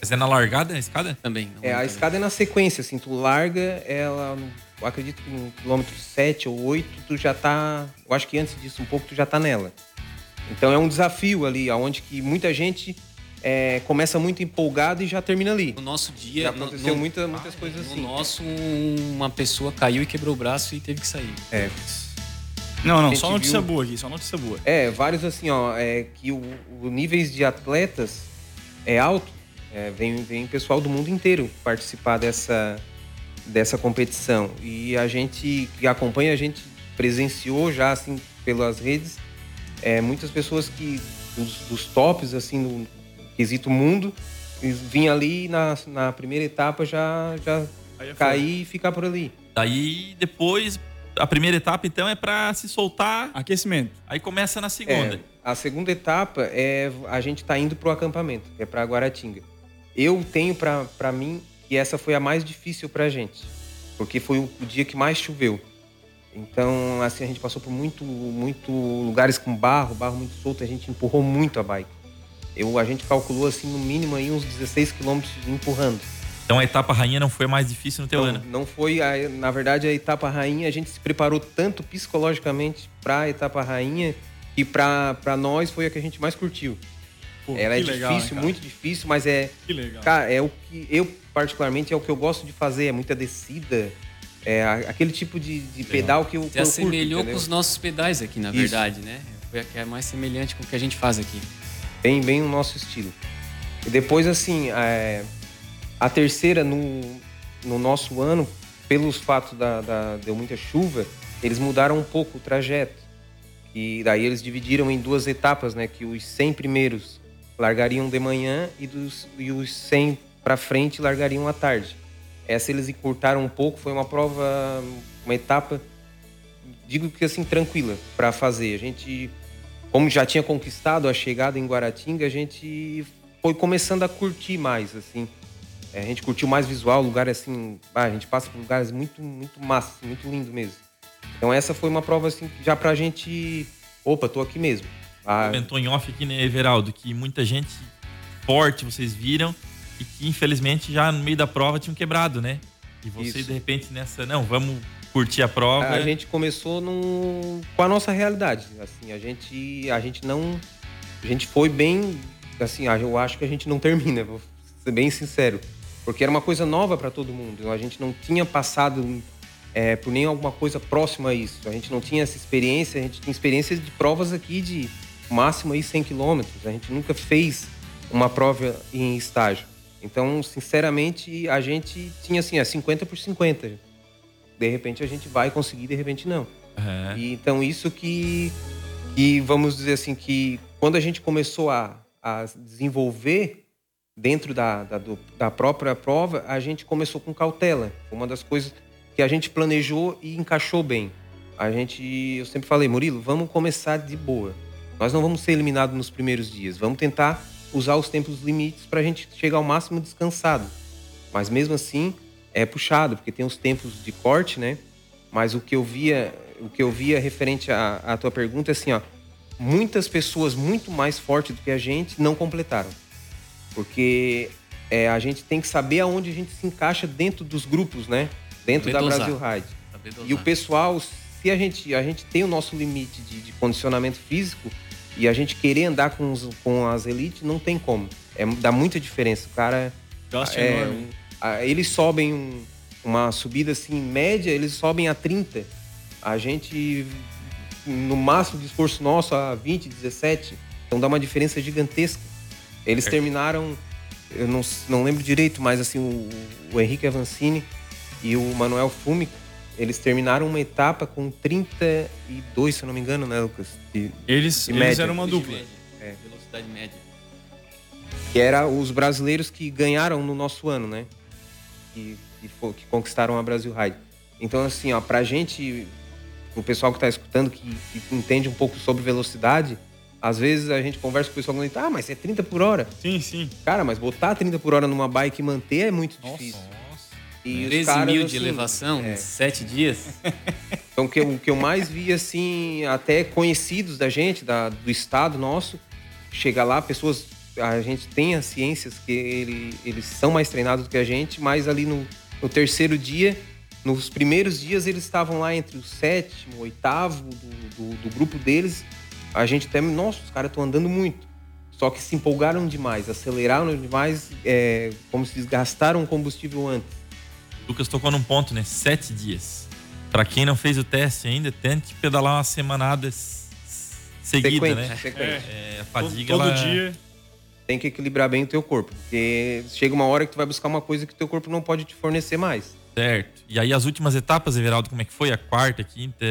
Mas é na largada a escada? Também. não É, a também. escada é na sequência, assim, tu larga ela, acredito que no quilômetro 7 ou 8, tu já tá, eu acho que antes disso um pouco, tu já tá nela. Então é um desafio ali, aonde que muita gente é, começa muito empolgado e já termina ali. No nosso dia. Já no- aconteceu no- muita, muitas coisas No assim. nosso, um- uma pessoa caiu e quebrou o braço e teve que sair. É, Não, não, só notícia viu- boa aqui, só notícia boa. É, vários assim, ó, é, que o, o níveis de atletas é alto. É, vem, vem pessoal do mundo inteiro participar dessa, dessa competição. E a gente que acompanha, a gente presenciou já, assim, pelas redes, é, muitas pessoas que, dos, dos tops, assim, no quesito mundo, eles vinham ali na, na primeira etapa já, já é cair e ficar por ali. Daí depois, a primeira etapa então é pra se soltar, Aquecimento. aí começa na segunda. É, a segunda etapa é a gente tá indo pro acampamento, que é para Guaratinga. Eu tenho pra mim que essa foi a mais difícil pra gente, porque foi o, dia que mais choveu. Então, assim, a gente passou por muito muito lugares com barro, barro muito solto, a gente empurrou muito a bike. Eu, a gente calculou assim no mínimo aí uns 16 quilômetros empurrando. Então a etapa rainha não foi a mais difícil no teu Não, ano. não foi, a- na verdade, a etapa rainha, a gente se preparou tanto psicologicamente para a etapa rainha que para nós foi a que a gente mais curtiu. Pô, Ela é legal, difícil, muito difícil, mas é, Que legal. cara, é o que eu particularmente é o que eu gosto de fazer, é muita descida, é aquele tipo de, de pedal que eu, Se eu curto, assemelhou com os nossos pedais aqui, na Isso. verdade, né? Foi a que é mais semelhante com o que a gente faz aqui. bem, bem o nosso estilo. E depois, assim, é, A terceira, no, no nosso ano, pelos fatos da, da deu muita chuva, eles mudaram um pouco o trajeto. E daí eles dividiram em duas etapas, né? Que os 100 primeiros largariam de manhã e, dos, e os 100 para frente largariam à tarde. Essa eles encurtaram um pouco, foi uma prova, uma etapa, digo que assim, tranquila para fazer. A gente, como já tinha conquistado a chegada em Guaratinga, a gente foi começando a curtir mais, assim. É, a gente curtiu mais visual, lugar assim, ah, a gente passa por lugares muito, muito massa, muito lindo mesmo. Então essa foi uma prova assim, já pra gente, opa, tô aqui mesmo. Ah, Comentou em off aqui, né, Everaldo, que muita gente forte vocês viram e que infelizmente já no meio da prova tinham quebrado, né? E você Isso. de repente nessa, não, vamos curtir a prova. A gente começou no, com a nossa realidade, assim, a gente a gente não a gente foi bem, assim, eu acho que a gente não termina, vou ser bem sincero, porque era uma coisa nova para todo mundo. A gente não tinha passado é, por nem alguma coisa próxima a isso. A gente não tinha essa experiência, a gente tinha experiências de provas aqui de máximo aí 100 quilômetros. A gente nunca fez uma prova em estágio. Então, sinceramente, a gente tinha assim, é 50 por 50. De repente a gente vai conseguir, de repente não. Uhum. E, então, isso que, que, vamos dizer assim, que quando a gente começou a, a desenvolver dentro da, da, do, da própria prova, a gente começou com cautela. Uma das coisas que a gente planejou e encaixou bem. A gente, eu sempre falei, Murilo, vamos começar de boa. Nós não vamos ser eliminados nos primeiros dias. Vamos tentar usar os tempos limites para a gente chegar ao máximo descansado. Mas mesmo assim é puxado, porque tem os tempos de corte, né? Mas o que eu via, o que eu via referente à, à tua pergunta é assim, ó, muitas pessoas muito mais fortes do que a gente não completaram, porque é, a gente tem que saber aonde a gente se encaixa dentro dos grupos, né? Dentro da Brasil Ride. E o pessoal, se a gente a gente tem o nosso limite de, de condicionamento físico, e a gente querer andar com, os, com as elites não tem como. É, dá muita diferença. O cara. É. A, eles sobem um, uma subida assim, média, eles sobem a 30. A gente, no máximo de esforço nosso, a 20, 17. Então dá uma diferença gigantesca. Eles é. terminaram, eu não, não lembro direito, mas assim, o, o Henrique Avancini e o Manuel Fumica eles terminaram uma etapa com 32, se eu não me engano, né, Lucas? De, eles, de eles eram uma dupla. É. Velocidade média. Que era os brasileiros que ganharam no nosso ano, né? Que, que, que conquistaram a Brasil Ride. Então, assim, ó, pra gente, o pessoal que tá escutando, que, que, entende um pouco sobre velocidade, às vezes a gente conversa com o pessoal e diz, ah, mas é 30 por hora. Sim, sim. Cara, mas botar 30 por hora numa bike e manter é muito Nossa. difícil. E 13 caras, mil de assim, elevação, é. sete dias. Então, o que, eu, o que eu mais vi, assim, até conhecidos da gente, da, do estado nosso, chegar lá, pessoas. A gente tem as ciências que ele, eles são mais treinados do que a gente, mas ali no, no terceiro dia, nos primeiros dias, eles estavam lá entre o sétimo, oitavo do, do, do grupo deles. A gente até, nossa, os caras estão andando muito. Só que se empolgaram demais, aceleraram demais, é, como se desgastaram o combustível antes. Lucas tocou num ponto, né? Sete dias. Para quem não fez o teste ainda, tente pedalar uma semanada seguida, sequente, né? Sequente. É, a fadiga todo, todo ela... dia tem que equilibrar bem o teu corpo, porque chega uma hora que tu vai buscar uma coisa que o teu corpo não pode te fornecer mais. Certo. E aí as últimas etapas, Everaldo, como é que foi? A quarta, a quinta?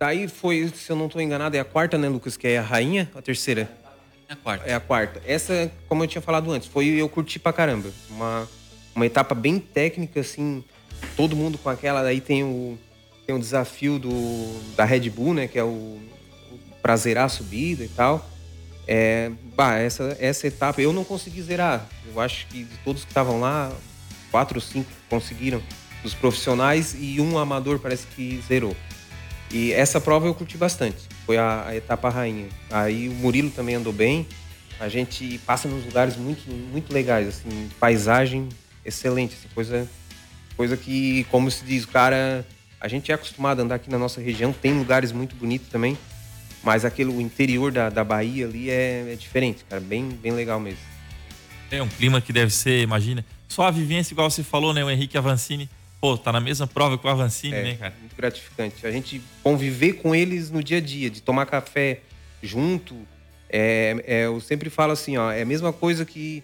Daí foi, se eu não estou enganado, é a quarta, né, Lucas? Que é a rainha, a terceira? É a quarta. É a quarta. Essa, como eu tinha falado antes, foi eu curti pra caramba. Uma uma etapa bem técnica, assim, todo mundo com aquela. Daí tem o, tem o desafio do, da Red Bull, né? Que é o, o pra zerar a subida e tal. É, bah, essa, essa etapa eu não consegui zerar. Eu acho que de todos que estavam lá, quatro ou cinco conseguiram, dos profissionais, e um amador parece que zerou. E essa prova eu curti bastante. Foi a, a etapa rainha. Aí o Murilo também andou bem. A gente passa nos lugares muito, muito legais, assim, paisagem excelente, assim, coisa, coisa que, como se diz, o cara, a gente é acostumado a andar aqui na nossa região, tem lugares muito bonitos também, mas aquele, o interior da, da Bahia ali é, é diferente, cara, bem, bem legal mesmo. É um clima que deve ser, imagina, só a vivência, igual você falou, né, o Henrique Avancini, pô, tá na mesma prova que o Avancini, é, né, cara? Muito gratificante. A gente conviver com eles no dia a dia, de tomar café junto, é, é, eu sempre falo assim, ó, é a mesma coisa que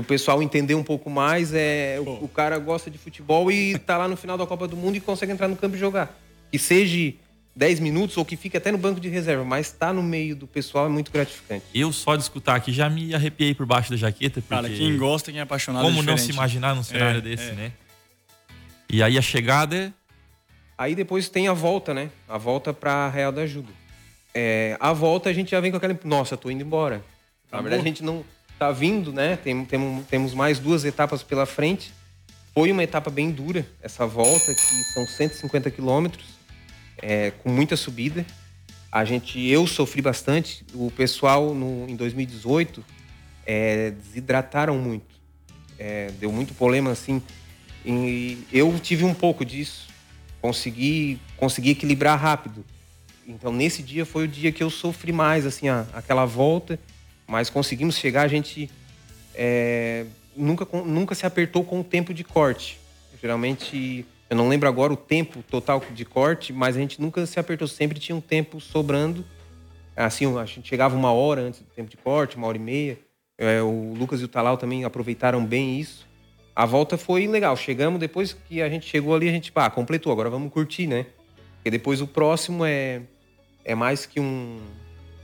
o pessoal entender um pouco mais, é, o, o, cara gosta de futebol e tá lá no final da Copa do Mundo e consegue entrar no campo e jogar. Que seja 10 minutos ou que fique até no banco de reserva, mas tá no meio do pessoal é muito gratificante. Eu só de escutar aqui já me arrepiei por baixo da jaqueta. Cara, quem gosta, quem é apaixonado Como é não se imaginar num cenário é, desse, é. né? E aí a chegada é Aí depois tem a volta, né? A volta para Real da Ajuda. É, a volta a gente já vem com aquela. Nossa, tô indo embora. Na verdade, a gente não tá vindo, né? Tem, tem, temos mais duas etapas pela frente. Foi uma etapa bem dura, essa volta, que são 150 quilômetros, é, com muita subida. A gente, eu sofri bastante. O pessoal no, em 2018 é, desidrataram muito. É, deu muito problema assim. E eu tive um pouco disso consegui, consegui equilibrar rápido. Então, nesse dia foi o dia que eu sofri mais, assim, a, aquela volta, mas conseguimos chegar, a gente é, nunca, nunca se apertou com o tempo de corte. Geralmente, eu não lembro agora o tempo total de corte, mas a gente nunca se apertou, sempre tinha um tempo sobrando. Assim, a gente chegava uma hora antes do tempo de corte, uma hora e meia. É, o Lucas e o Talal também aproveitaram bem isso a volta foi legal. Chegamos, depois que a gente chegou ali, a gente, pá, completou, agora vamos curtir, né? Porque depois o próximo é, é mais que um.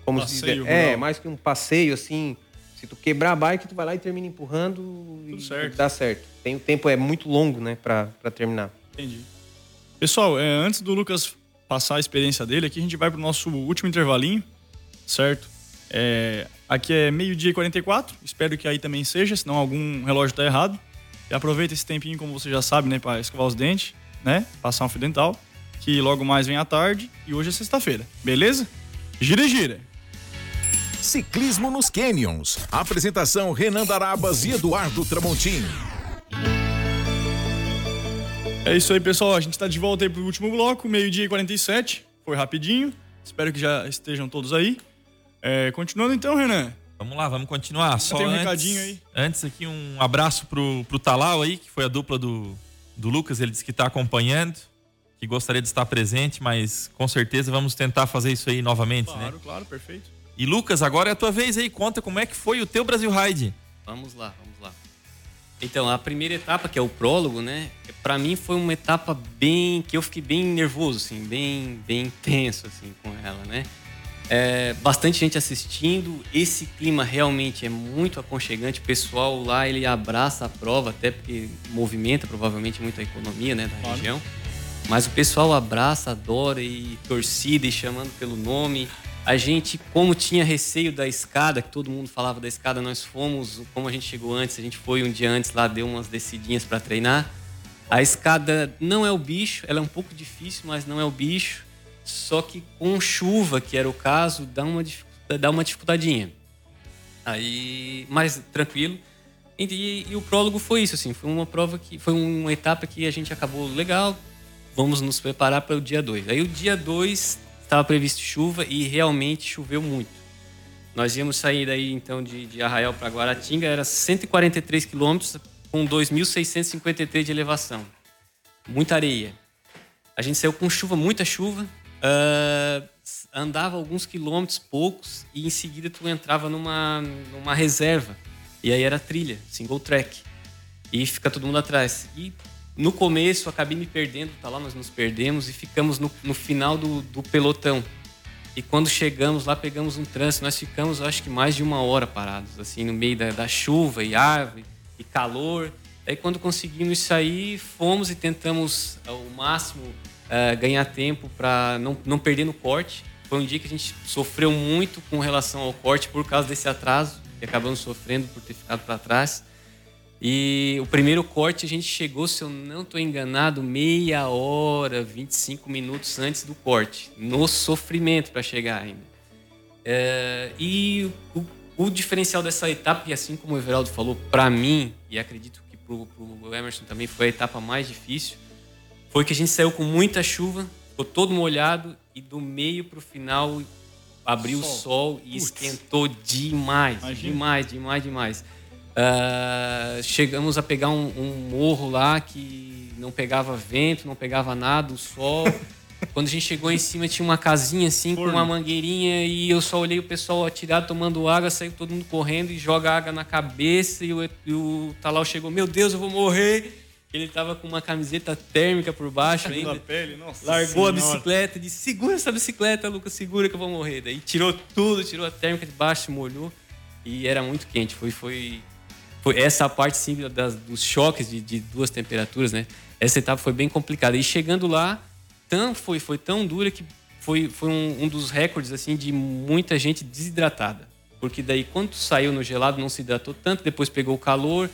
Como passeio, se é, mais que um passeio, assim. Se tu quebrar a bike, tu vai lá e termina empurrando Tudo e certo. dá certo. Tem, o tempo é muito longo, né, pra, pra terminar. Entendi. Pessoal, é, antes do Lucas passar a experiência dele, aqui a gente vai pro nosso último intervalinho, certo? É, aqui é meio-dia e 44, espero que aí também seja, senão algum relógio tá errado. E aproveita esse tempinho, como você já sabe, né, para escovar os dentes, né? Passar um fio dental, que logo mais vem à tarde e hoje é sexta-feira, beleza? Gira, gira. Ciclismo nos Canyons. Apresentação Renan Darabas e Eduardo Tramontim. É isso aí, pessoal. A gente está de volta aí pro último bloco, meio-dia e 47. Foi rapidinho. Espero que já estejam todos aí. É, continuando então, Renan. Vamos lá, vamos continuar. Só tem um antes, recadinho aí. Antes aqui um abraço pro, pro Talal aí, que foi a dupla do, do Lucas, ele disse que está acompanhando, que gostaria de estar presente, mas com certeza vamos tentar fazer isso aí novamente, claro, né? Claro, claro, perfeito. E Lucas, agora é a tua vez aí, conta como é que foi o teu Brasil Ride. Vamos lá, vamos lá. Então, a primeira etapa, que é o prólogo, né? Para mim foi uma etapa bem que eu fiquei bem nervoso assim, bem bem tenso assim com ela, né? É, bastante gente assistindo. Esse clima realmente é muito aconchegante. O pessoal lá ele abraça a prova, até porque movimenta provavelmente muito a economia né, da claro. região. Mas o pessoal abraça, adora e torcida e chamando pelo nome. A gente, como tinha receio da escada, que todo mundo falava da escada, nós fomos, como a gente chegou antes, a gente foi um dia antes lá, deu umas descidinhas para treinar. A escada não é o bicho, ela é um pouco difícil, mas não é o bicho. Só que com chuva, que era o caso, dá uma, dá uma dificuldadinha. Aí, mais tranquilo. E, e, o prólogo foi isso, assim, foi uma prova que foi uma etapa que a gente acabou legal. Vamos nos preparar para o dia 2. Aí o dia 2 estava previsto chuva e realmente choveu muito. Nós íamos sair daí então de, de Arraial para Guaratinga, era 143 quilômetros com 2.653 de elevação. Muita areia. A gente saiu com chuva, muita chuva, Uh, andava alguns quilômetros, poucos, e em seguida tu entrava numa, numa reserva. E aí era trilha, single track. E fica todo mundo atrás. E no começo acabei me perdendo, tá lá, nós nos perdemos e ficamos no, no final do, do pelotão. E quando chegamos lá, pegamos um trânsito. Nós ficamos, acho que mais de uma hora parados, assim, no meio da, da chuva e árvore e calor. Aí, quando conseguimos sair, fomos e tentamos ao máximo uh, ganhar tempo para não, não perder no corte. Foi um dia que a gente sofreu muito com relação ao corte por causa desse atraso, que acabamos sofrendo por ter ficado para trás. E o primeiro corte a gente chegou, se eu não estou enganado, meia hora, 25 minutos antes do corte, no sofrimento para chegar ainda. É, e o, o, diferencial dessa etapa, e assim como o Everaldo falou, para mim, e acredito que para o Emerson também foi a etapa mais difícil, foi que a gente saiu com muita chuva, ficou todo molhado e do meio para o final abriu sol. o sol e Putz. esquentou demais, Imagina. demais, demais, demais. Uh, chegamos a pegar um, um, morro lá que não pegava vento, não pegava nada, o sol. Quando a gente chegou em cima, tinha uma casinha assim, com uma mangueirinha, e eu só olhei o pessoal atirado, tomando água, saiu todo mundo correndo e joga água na cabeça, e o, e o Talal chegou, meu Deus, eu vou morrer. Ele tava com uma camiseta térmica por baixo ainda. pele, Largou a senhora. bicicleta, disse: segura essa bicicleta, Lucas, segura que eu vou morrer. Daí tirou tudo, tirou a térmica de baixo, molhou. E era muito quente. Foi, foi, foi essa parte sim das, dos choques de, de duas temperaturas, né? Essa etapa foi bem complicada. E chegando lá, tão, foi, foi tão dura que foi, foi um, um dos recordes assim de muita gente desidratada. Porque daí, quando saiu no gelado, não se hidratou tanto, depois pegou o calor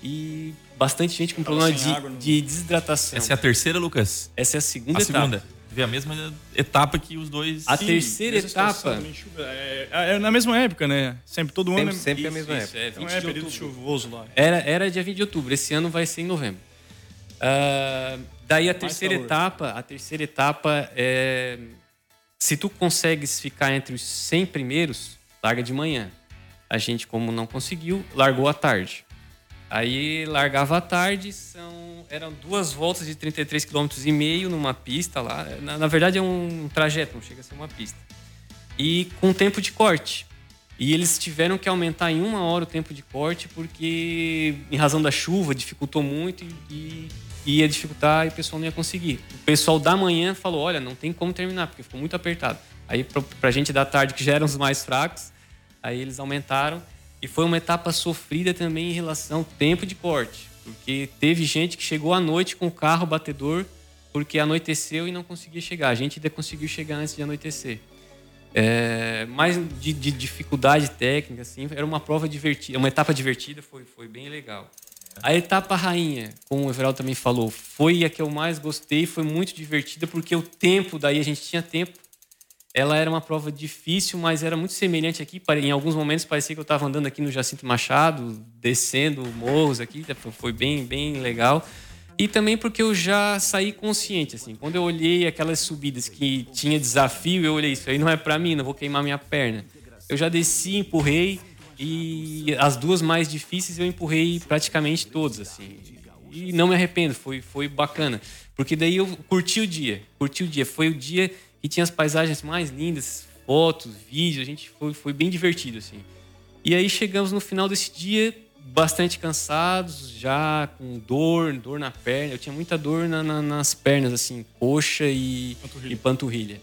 e bastante gente com Tava problema de, no- de desidratação. Essa é a terceira, Lucas? Essa é a segunda A etapa. segunda. Vê a mesma etapa que os dois. A Sim, terceira etapa-. É, é na mesma época, né? Sempre, todo ano. Sempre, sempre a Isso, mesma isso, época. é, Então 20 é de período outubro. chuvoso lá. Era, era dia 20 de outubro, esse ano vai ser em novembro. Ah, daí a terceira calor. etapa, a terceira etapa é se tu consegues ficar entre os 100 primeiros, larga de manhã. A gente como não conseguiu, largou à tarde. Aí largava à tarde, são eram duas voltas de 33 km e meio numa pista lá. Na, na verdade é um trajeto, não chega a ser uma pista. E com tempo de corte. E eles tiveram que aumentar em uma hora o tempo de corte porque, em razão da chuva, dificultou muito e, e ia dificultar e o pessoal não ia conseguir. O pessoal da manhã falou: olha, não tem como terminar, porque ficou muito apertado. Aí, pra, pra gente da tarde, que já eram os mais fracos, aí eles aumentaram. E foi uma etapa sofrida também em relação ao tempo de corte, porque teve gente que chegou à noite com o carro batedor porque anoiteceu e não conseguia chegar. A gente ainda conseguiu chegar antes de anoitecer. É, mas de, de dificuldade técnica, assim, era uma prova divertida, uma etapa divertida, foi, foi bem legal. A etapa rainha, como o Everaldo também falou, foi a que eu mais gostei, foi muito divertida, porque o tempo, daí a gente tinha tempo. Ela era uma prova difícil, mas era muito semelhante aqui. Em alguns momentos parecia que eu estava andando aqui no Jacinto Machado, descendo morros aqui, foi bem, bem legal. E também porque eu já saí consciente, assim. Quando eu olhei aquelas subidas que tinha desafio, eu olhei, isso aí não é para mim, não vou queimar minha perna. Eu já desci, empurrei, e as duas mais difíceis eu empurrei praticamente todas, assim. E não me arrependo, foi, foi bacana. Porque daí eu curti o dia, curti o dia. Foi o dia que tinha as paisagens mais lindas, fotos, vídeos, a gente foi, foi bem divertido, assim. E aí chegamos no final desse dia, bastante cansados, já com dor, dor na perna. Eu tinha muita dor na- na- nas pernas, assim, coxa e Panturrilha. e panturrilha.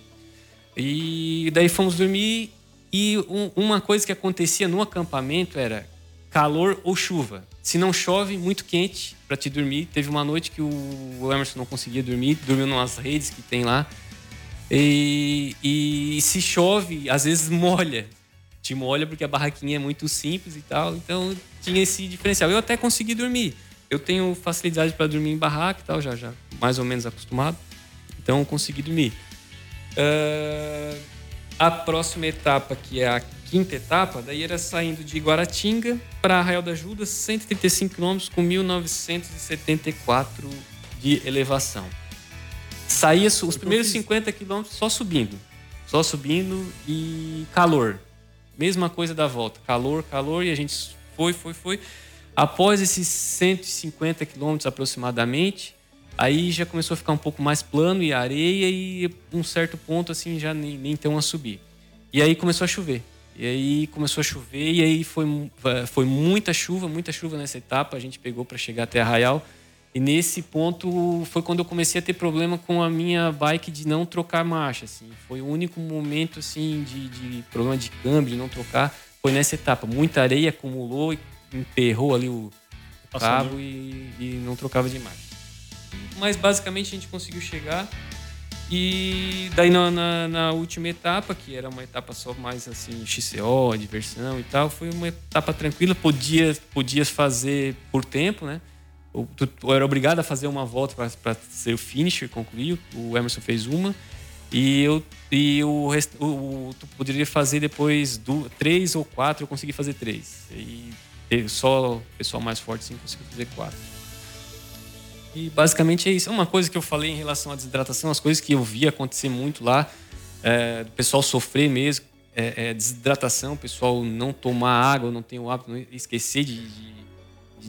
E daí fomos dormir e um- uma coisa que acontecia no acampamento era calor ou chuva. Se não chove, muito quente para te dormir. Teve uma noite que o Emerson não conseguia dormir, dormiu nas redes que tem lá. E, e se chove, às vezes molha. Te molha porque a barraquinha é muito simples e tal. Então tinha esse diferencial. Eu até consegui dormir. Eu tenho facilidade para dormir em barraca e tal, já, já mais ou menos acostumado. Então consegui dormir. Ah, a próxima etapa, que é a quinta etapa, daí era saindo de Guaratinga para Arraial da Judas, 135 km com 1974 de elevação. Saía os primeiros 50 km só subindo. Só subindo e calor. Mesma coisa da volta. Calor, calor, e a gente foi, foi, foi. Após esses 150 quilômetros aproximadamente, aí já começou a ficar um pouco mais plano e areia, e um certo ponto assim já nem, nem tão a subir. E aí começou a chover. E aí começou a chover, e aí foi, mu- foi muita chuva, muita chuva nessa etapa. A gente pegou para chegar até Arraial. E nesse ponto foi quando eu comecei a ter problema com a minha bike de não trocar marcha. Assim. Foi o único momento assim de, de problema de câmbio, de não trocar. Foi nessa etapa. Muita areia acumulou e emperrou ali o Passou cabo e, e não trocava de marcha. Mas basicamente a gente conseguiu chegar. E daí na, na, na última etapa, que era uma etapa só mais assim, XCO, diversão e tal, foi uma etapa tranquila. Podia, podia fazer por tempo, né? Tu, era obrigado a fazer uma volta para ser o finisher, concluir. O Emerson fez uma. E eu e o, o, tu poderia fazer depois do, três ou quatro, eu consegui fazer três. E só o pessoal mais forte sim conseguiu fazer quatro. E basicamente é isso. É uma coisa que eu falei em relação à desidratação, as coisas que eu vi acontecer muito lá, é, pessoal sofrer mesmo, é, é, desidratação, o pessoal não tomar água, não ter o hábito, esquecer de, de-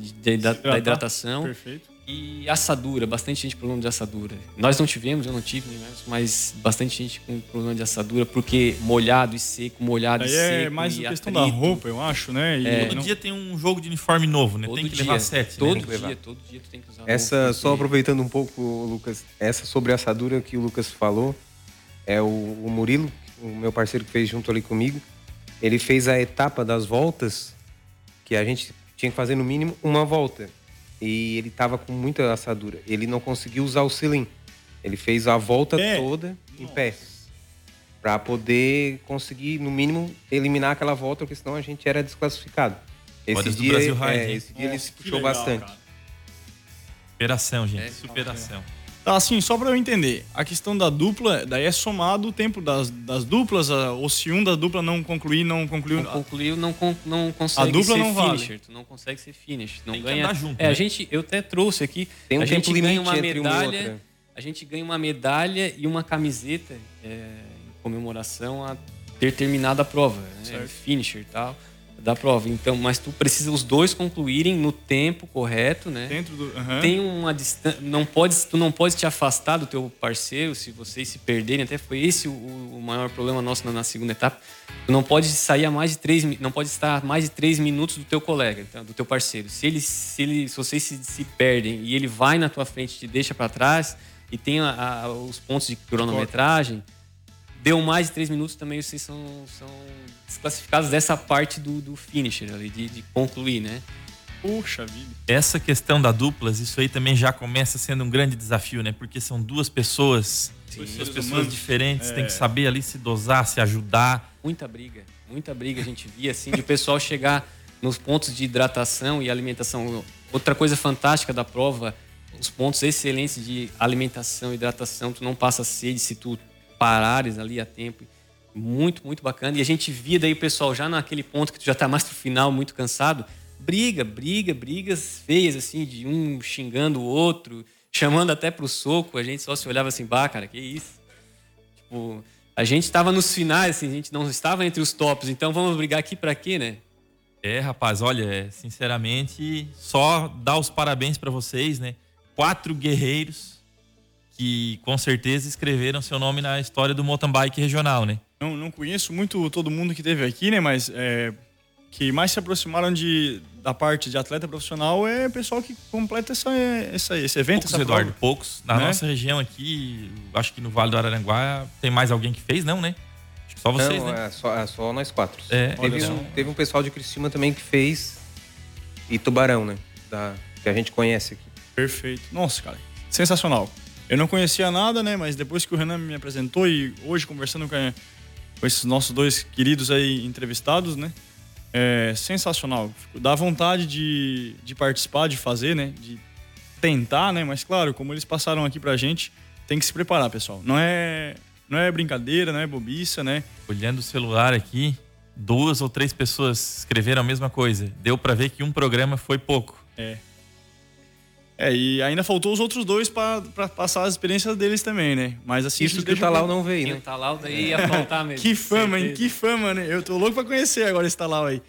de- de- da, da hidratação. Perfeito. E assadura, bastante gente com problema de assadura. Nós não tivemos, eu não tive, mas bastante gente com problema de assadura, porque molhado e seco, molhado Aí e é seco. mais e a questão atrito. da roupa, eu acho, né? E É. Todo não- dia tem um jogo de uniforme novo, né? Todo tem que dia, levar sete, todo né? que levar. dia, todo dia tu tem que usar Essa, roupa, só aproveitando um pouco, Lucas, essa sobre a assadura que o Lucas falou, é o, o Murilo, o meu parceiro que fez junto ali comigo, ele fez a etapa das voltas, que a gente tinha que fazer no mínimo uma volta. E ele tava com muita assadura. Ele não conseguiu usar o selim. Ele fez a volta É. toda em pé. Pra poder conseguir, no mínimo, eliminar aquela volta, porque senão a gente era desclassificado. Esse do dia, Brasil é, hein? esse dia ele Nossa, se que puxou legal, bastante. cara. Superação, gente. É, superação. Tá, assim, só pra eu entender, a questão da dupla, daí é somado o tempo das, das duplas, a- ou se um da dupla não concluir, não concluiu. não concluiu, não, con- não consegue A dupla ser não vale. finisher. Tu não consegue ser finish. Não Tem ganha. junto, é, a né? gente, eu até trouxe aqui. Tem um a gente ganha uma medalha. outra. A gente ganha uma medalha e uma camiseta é, em comemoração a ter terminado a prova, né? Finisher e tal da prova. Então, mas tu precisa os dois concluírem no tempo correto, né? Dentro do. aham. tem uma distância, não pode, tu não pode te afastar do teu parceiro se vocês se perderem. Até foi esse o, o maior problema nosso na, na segunda etapa. Tu não pode sair a mais de três, não pode estar a mais de três minutos do teu colega, então, do teu parceiro. Se ele, se ele, se vocês se, se perdem e ele vai na tua frente, e te deixa para trás e tem a- a- os pontos de cronometragem, deu mais de três minutos também vocês são, são desclassificados dessa parte do, do finisher ali, de, de concluir, né? Puxa vida. Essa questão da duplas, isso aí também já começa sendo um grande desafio, né? Porque são duas pessoas, duas seres pessoas humanos. diferentes, É. tem que saber ali se dosar, se ajudar. Muita briga, muita briga a gente via, assim, de o pessoal chegar nos pontos de hidratação e alimentação. Outra coisa fantástica da prova, os pontos excelentes de alimentação e hidratação, tu não passa sede se tu parares ali a tempo. Muito, muito bacana. E a gente via daí o pessoal já naquele ponto que tu já tá mais pro final, muito cansado. Briga, briga, brigas feias, assim, de um xingando o outro, chamando até pro soco. A gente só se olhava assim, bah, cara, que isso? Tipo, a gente estava nos finais, assim, a gente não estava entre os tops, então vamos brigar aqui pra quê, né? É, rapaz, olha, sinceramente, só dar os parabéns pra vocês, né? Quatro guerreiros que com certeza escreveram seu nome na história do mountain bike regional, né? Não, não conheço muito todo mundo que teve aqui, né? Mas é, que mais se aproximaram de, da parte de atleta profissional é o pessoal que completa essa, essa, esse evento, Poucos, essa Eduardo, prova. poucos. Na Né? nossa região aqui, acho que no Vale do Araranguá, tem mais alguém que fez, não, né? Acho que só vocês, não, né? é só, é só nós quatro. É, teve, um, teve um pessoal de Criciúma também que fez e Tubarão, né? Da, que a gente conhece aqui. Perfeito. Nossa, cara, sensacional. Eu não conhecia nada, né? Mas depois que o Renan me apresentou e hoje conversando com, a- com esses nossos dois queridos aí entrevistados, né? É sensacional. Dá vontade de, de participar, de fazer, né? De tentar, né? Mas claro, como eles passaram aqui pra gente, tem que se preparar, pessoal. Não é, não é brincadeira, não é bobiça, né? Olhando o celular aqui, duas ou três pessoas escreveram a mesma coisa. Deu pra ver que um programa foi pouco. É, e ainda faltou os outros dois pra pra passar as experiências deles também, né? Mas assim. Isso gente que o Talau não veio, né? tá lá, daí ia faltar mesmo. Que fama, hein? Que fama, né? Eu tô louco pra conhecer agora esse Talau aí.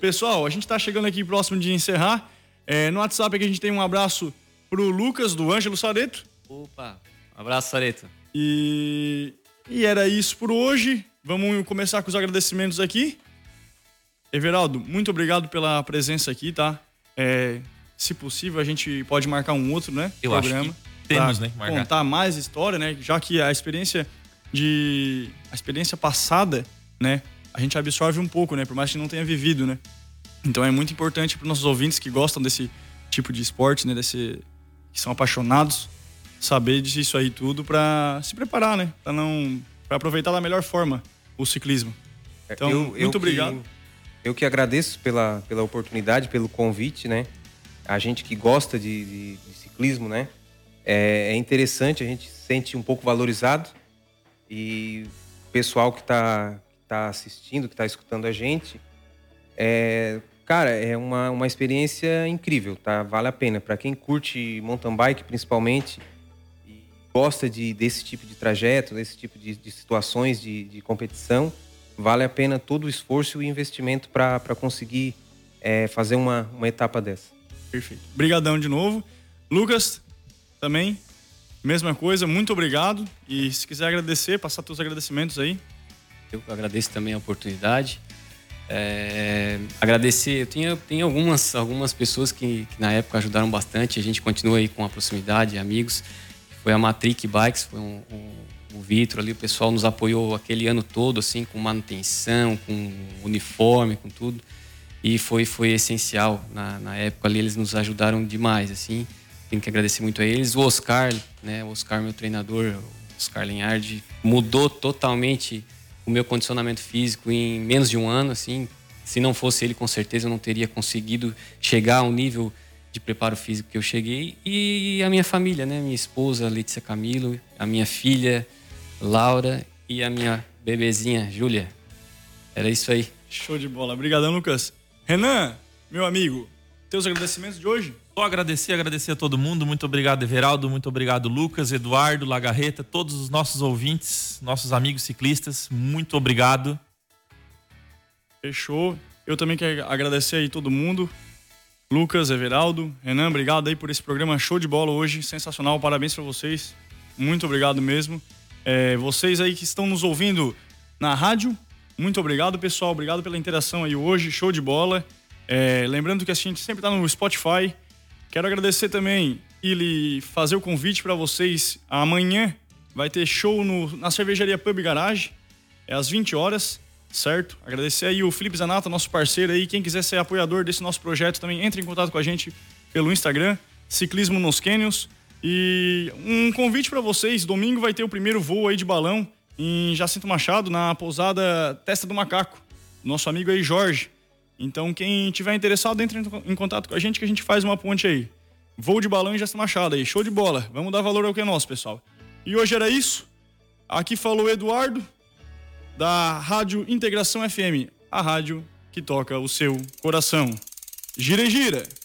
Pessoal, a gente tá chegando aqui próximo de encerrar. É, no WhatsApp aqui a gente tem um abraço pro Lucas, do Ângelo Sareto. Opa, um abraço, Sareto. E, e era isso por hoje. Vamos começar com os agradecimentos aqui. Everaldo, muito obrigado pela presença aqui, tá? É, se possível, a gente pode marcar um outro, né? Eu acho que temos, né, marcar. Contar mais história, né? Já que a experiência de a experiência passada, né? A gente absorve um pouco, né? Por mais que não tenha vivido, né? Então é muito importante para nossos ouvintes que gostam desse tipo de esporte, né? Desse que são apaixonados, saber disso aí tudo para se preparar, né? Para não para aproveitar da melhor forma o ciclismo. Então, muito que- obrigado. eu que agradeço pela, pela oportunidade, pelo convite, né? A gente que gosta de, de- de ciclismo, né? É, é interessante, a gente se sente um pouco valorizado. E o pessoal que está tá assistindo, que está escutando a gente, é, cara, é uma, uma experiência incrível, tá? Vale a pena. Para quem curte mountain bike, principalmente, e gosta de, desse tipo de trajeto, desse tipo de, de situações de, de competição, vale a pena todo o esforço e o investimento para conseguir é, fazer uma, uma etapa dessa. Perfeito. Obrigadão de novo. Lucas, também, mesma coisa, muito obrigado. E se quiser agradecer, passar seus agradecimentos aí. Eu agradeço também a oportunidade. É, agradecer, eu tinha, tenho algumas, algumas pessoas que, que, na época ajudaram bastante, a gente continua aí com a proximidade, amigos. Foi a Matric Bikes, foi um, um, o Vitor ali, o pessoal nos apoiou aquele ano todo, assim, com manutenção, com uniforme, com tudo. E foi, foi essencial na, na época ali, eles nos ajudaram demais, assim. Tenho que agradecer muito a eles. O Oscar, né, o Oscar, meu treinador, Oscar Linhard, mudou totalmente o meu condicionamento físico em menos de um ano, assim. Se não fosse ele, com certeza eu não teria conseguido chegar ao nível de preparo físico que eu cheguei. E a minha família, né? Minha esposa, Letícia Camilo, a minha filha, Laura e a minha bebezinha, Júlia. Era isso aí. Show de bola. Obrigadão, Lucas. Renan, meu amigo, teus agradecimentos de hoje? Só agradecer, agradecer a todo mundo. Muito obrigado, Everaldo. Muito obrigado, Lucas, Eduardo, Lagarreta, todos os nossos ouvintes, nossos amigos ciclistas. Muito obrigado. Fechou. Eu também quero agradecer aí todo mundo. Lucas, Everaldo, Renan, obrigado aí por esse programa show de bola hoje, sensacional, parabéns para vocês, muito obrigado mesmo. É, vocês aí que estão nos ouvindo na rádio, muito obrigado pessoal, obrigado pela interação aí hoje, show de bola. É, lembrando que a gente sempre está no Spotify, Quero agradecer também e fazer o convite para vocês. Amanhã vai ter show no, na cervejaria Pub Garage, é às 20 horas, certo? Agradecer aí o Felipe Zanata, nosso parceiro aí. Quem quiser ser apoiador desse nosso projeto também entre em contato com a gente pelo Instagram, Ciclismo nos Canyons. E um convite para vocês: domingo vai ter o primeiro voo aí de balão em Jacinto Machado, na pousada Testa do Macaco. Nosso amigo aí, Jorge. Então, quem tiver interessado, entre em contato com a gente que a gente faz uma ponte aí. Voo de balão e Jasta Machado aí. Show de bola. Vamos dar valor ao que é nosso, pessoal. E hoje era isso. Aqui falou Eduardo, da Rádio Integração FM, a rádio que toca o seu coração. Gira e gira!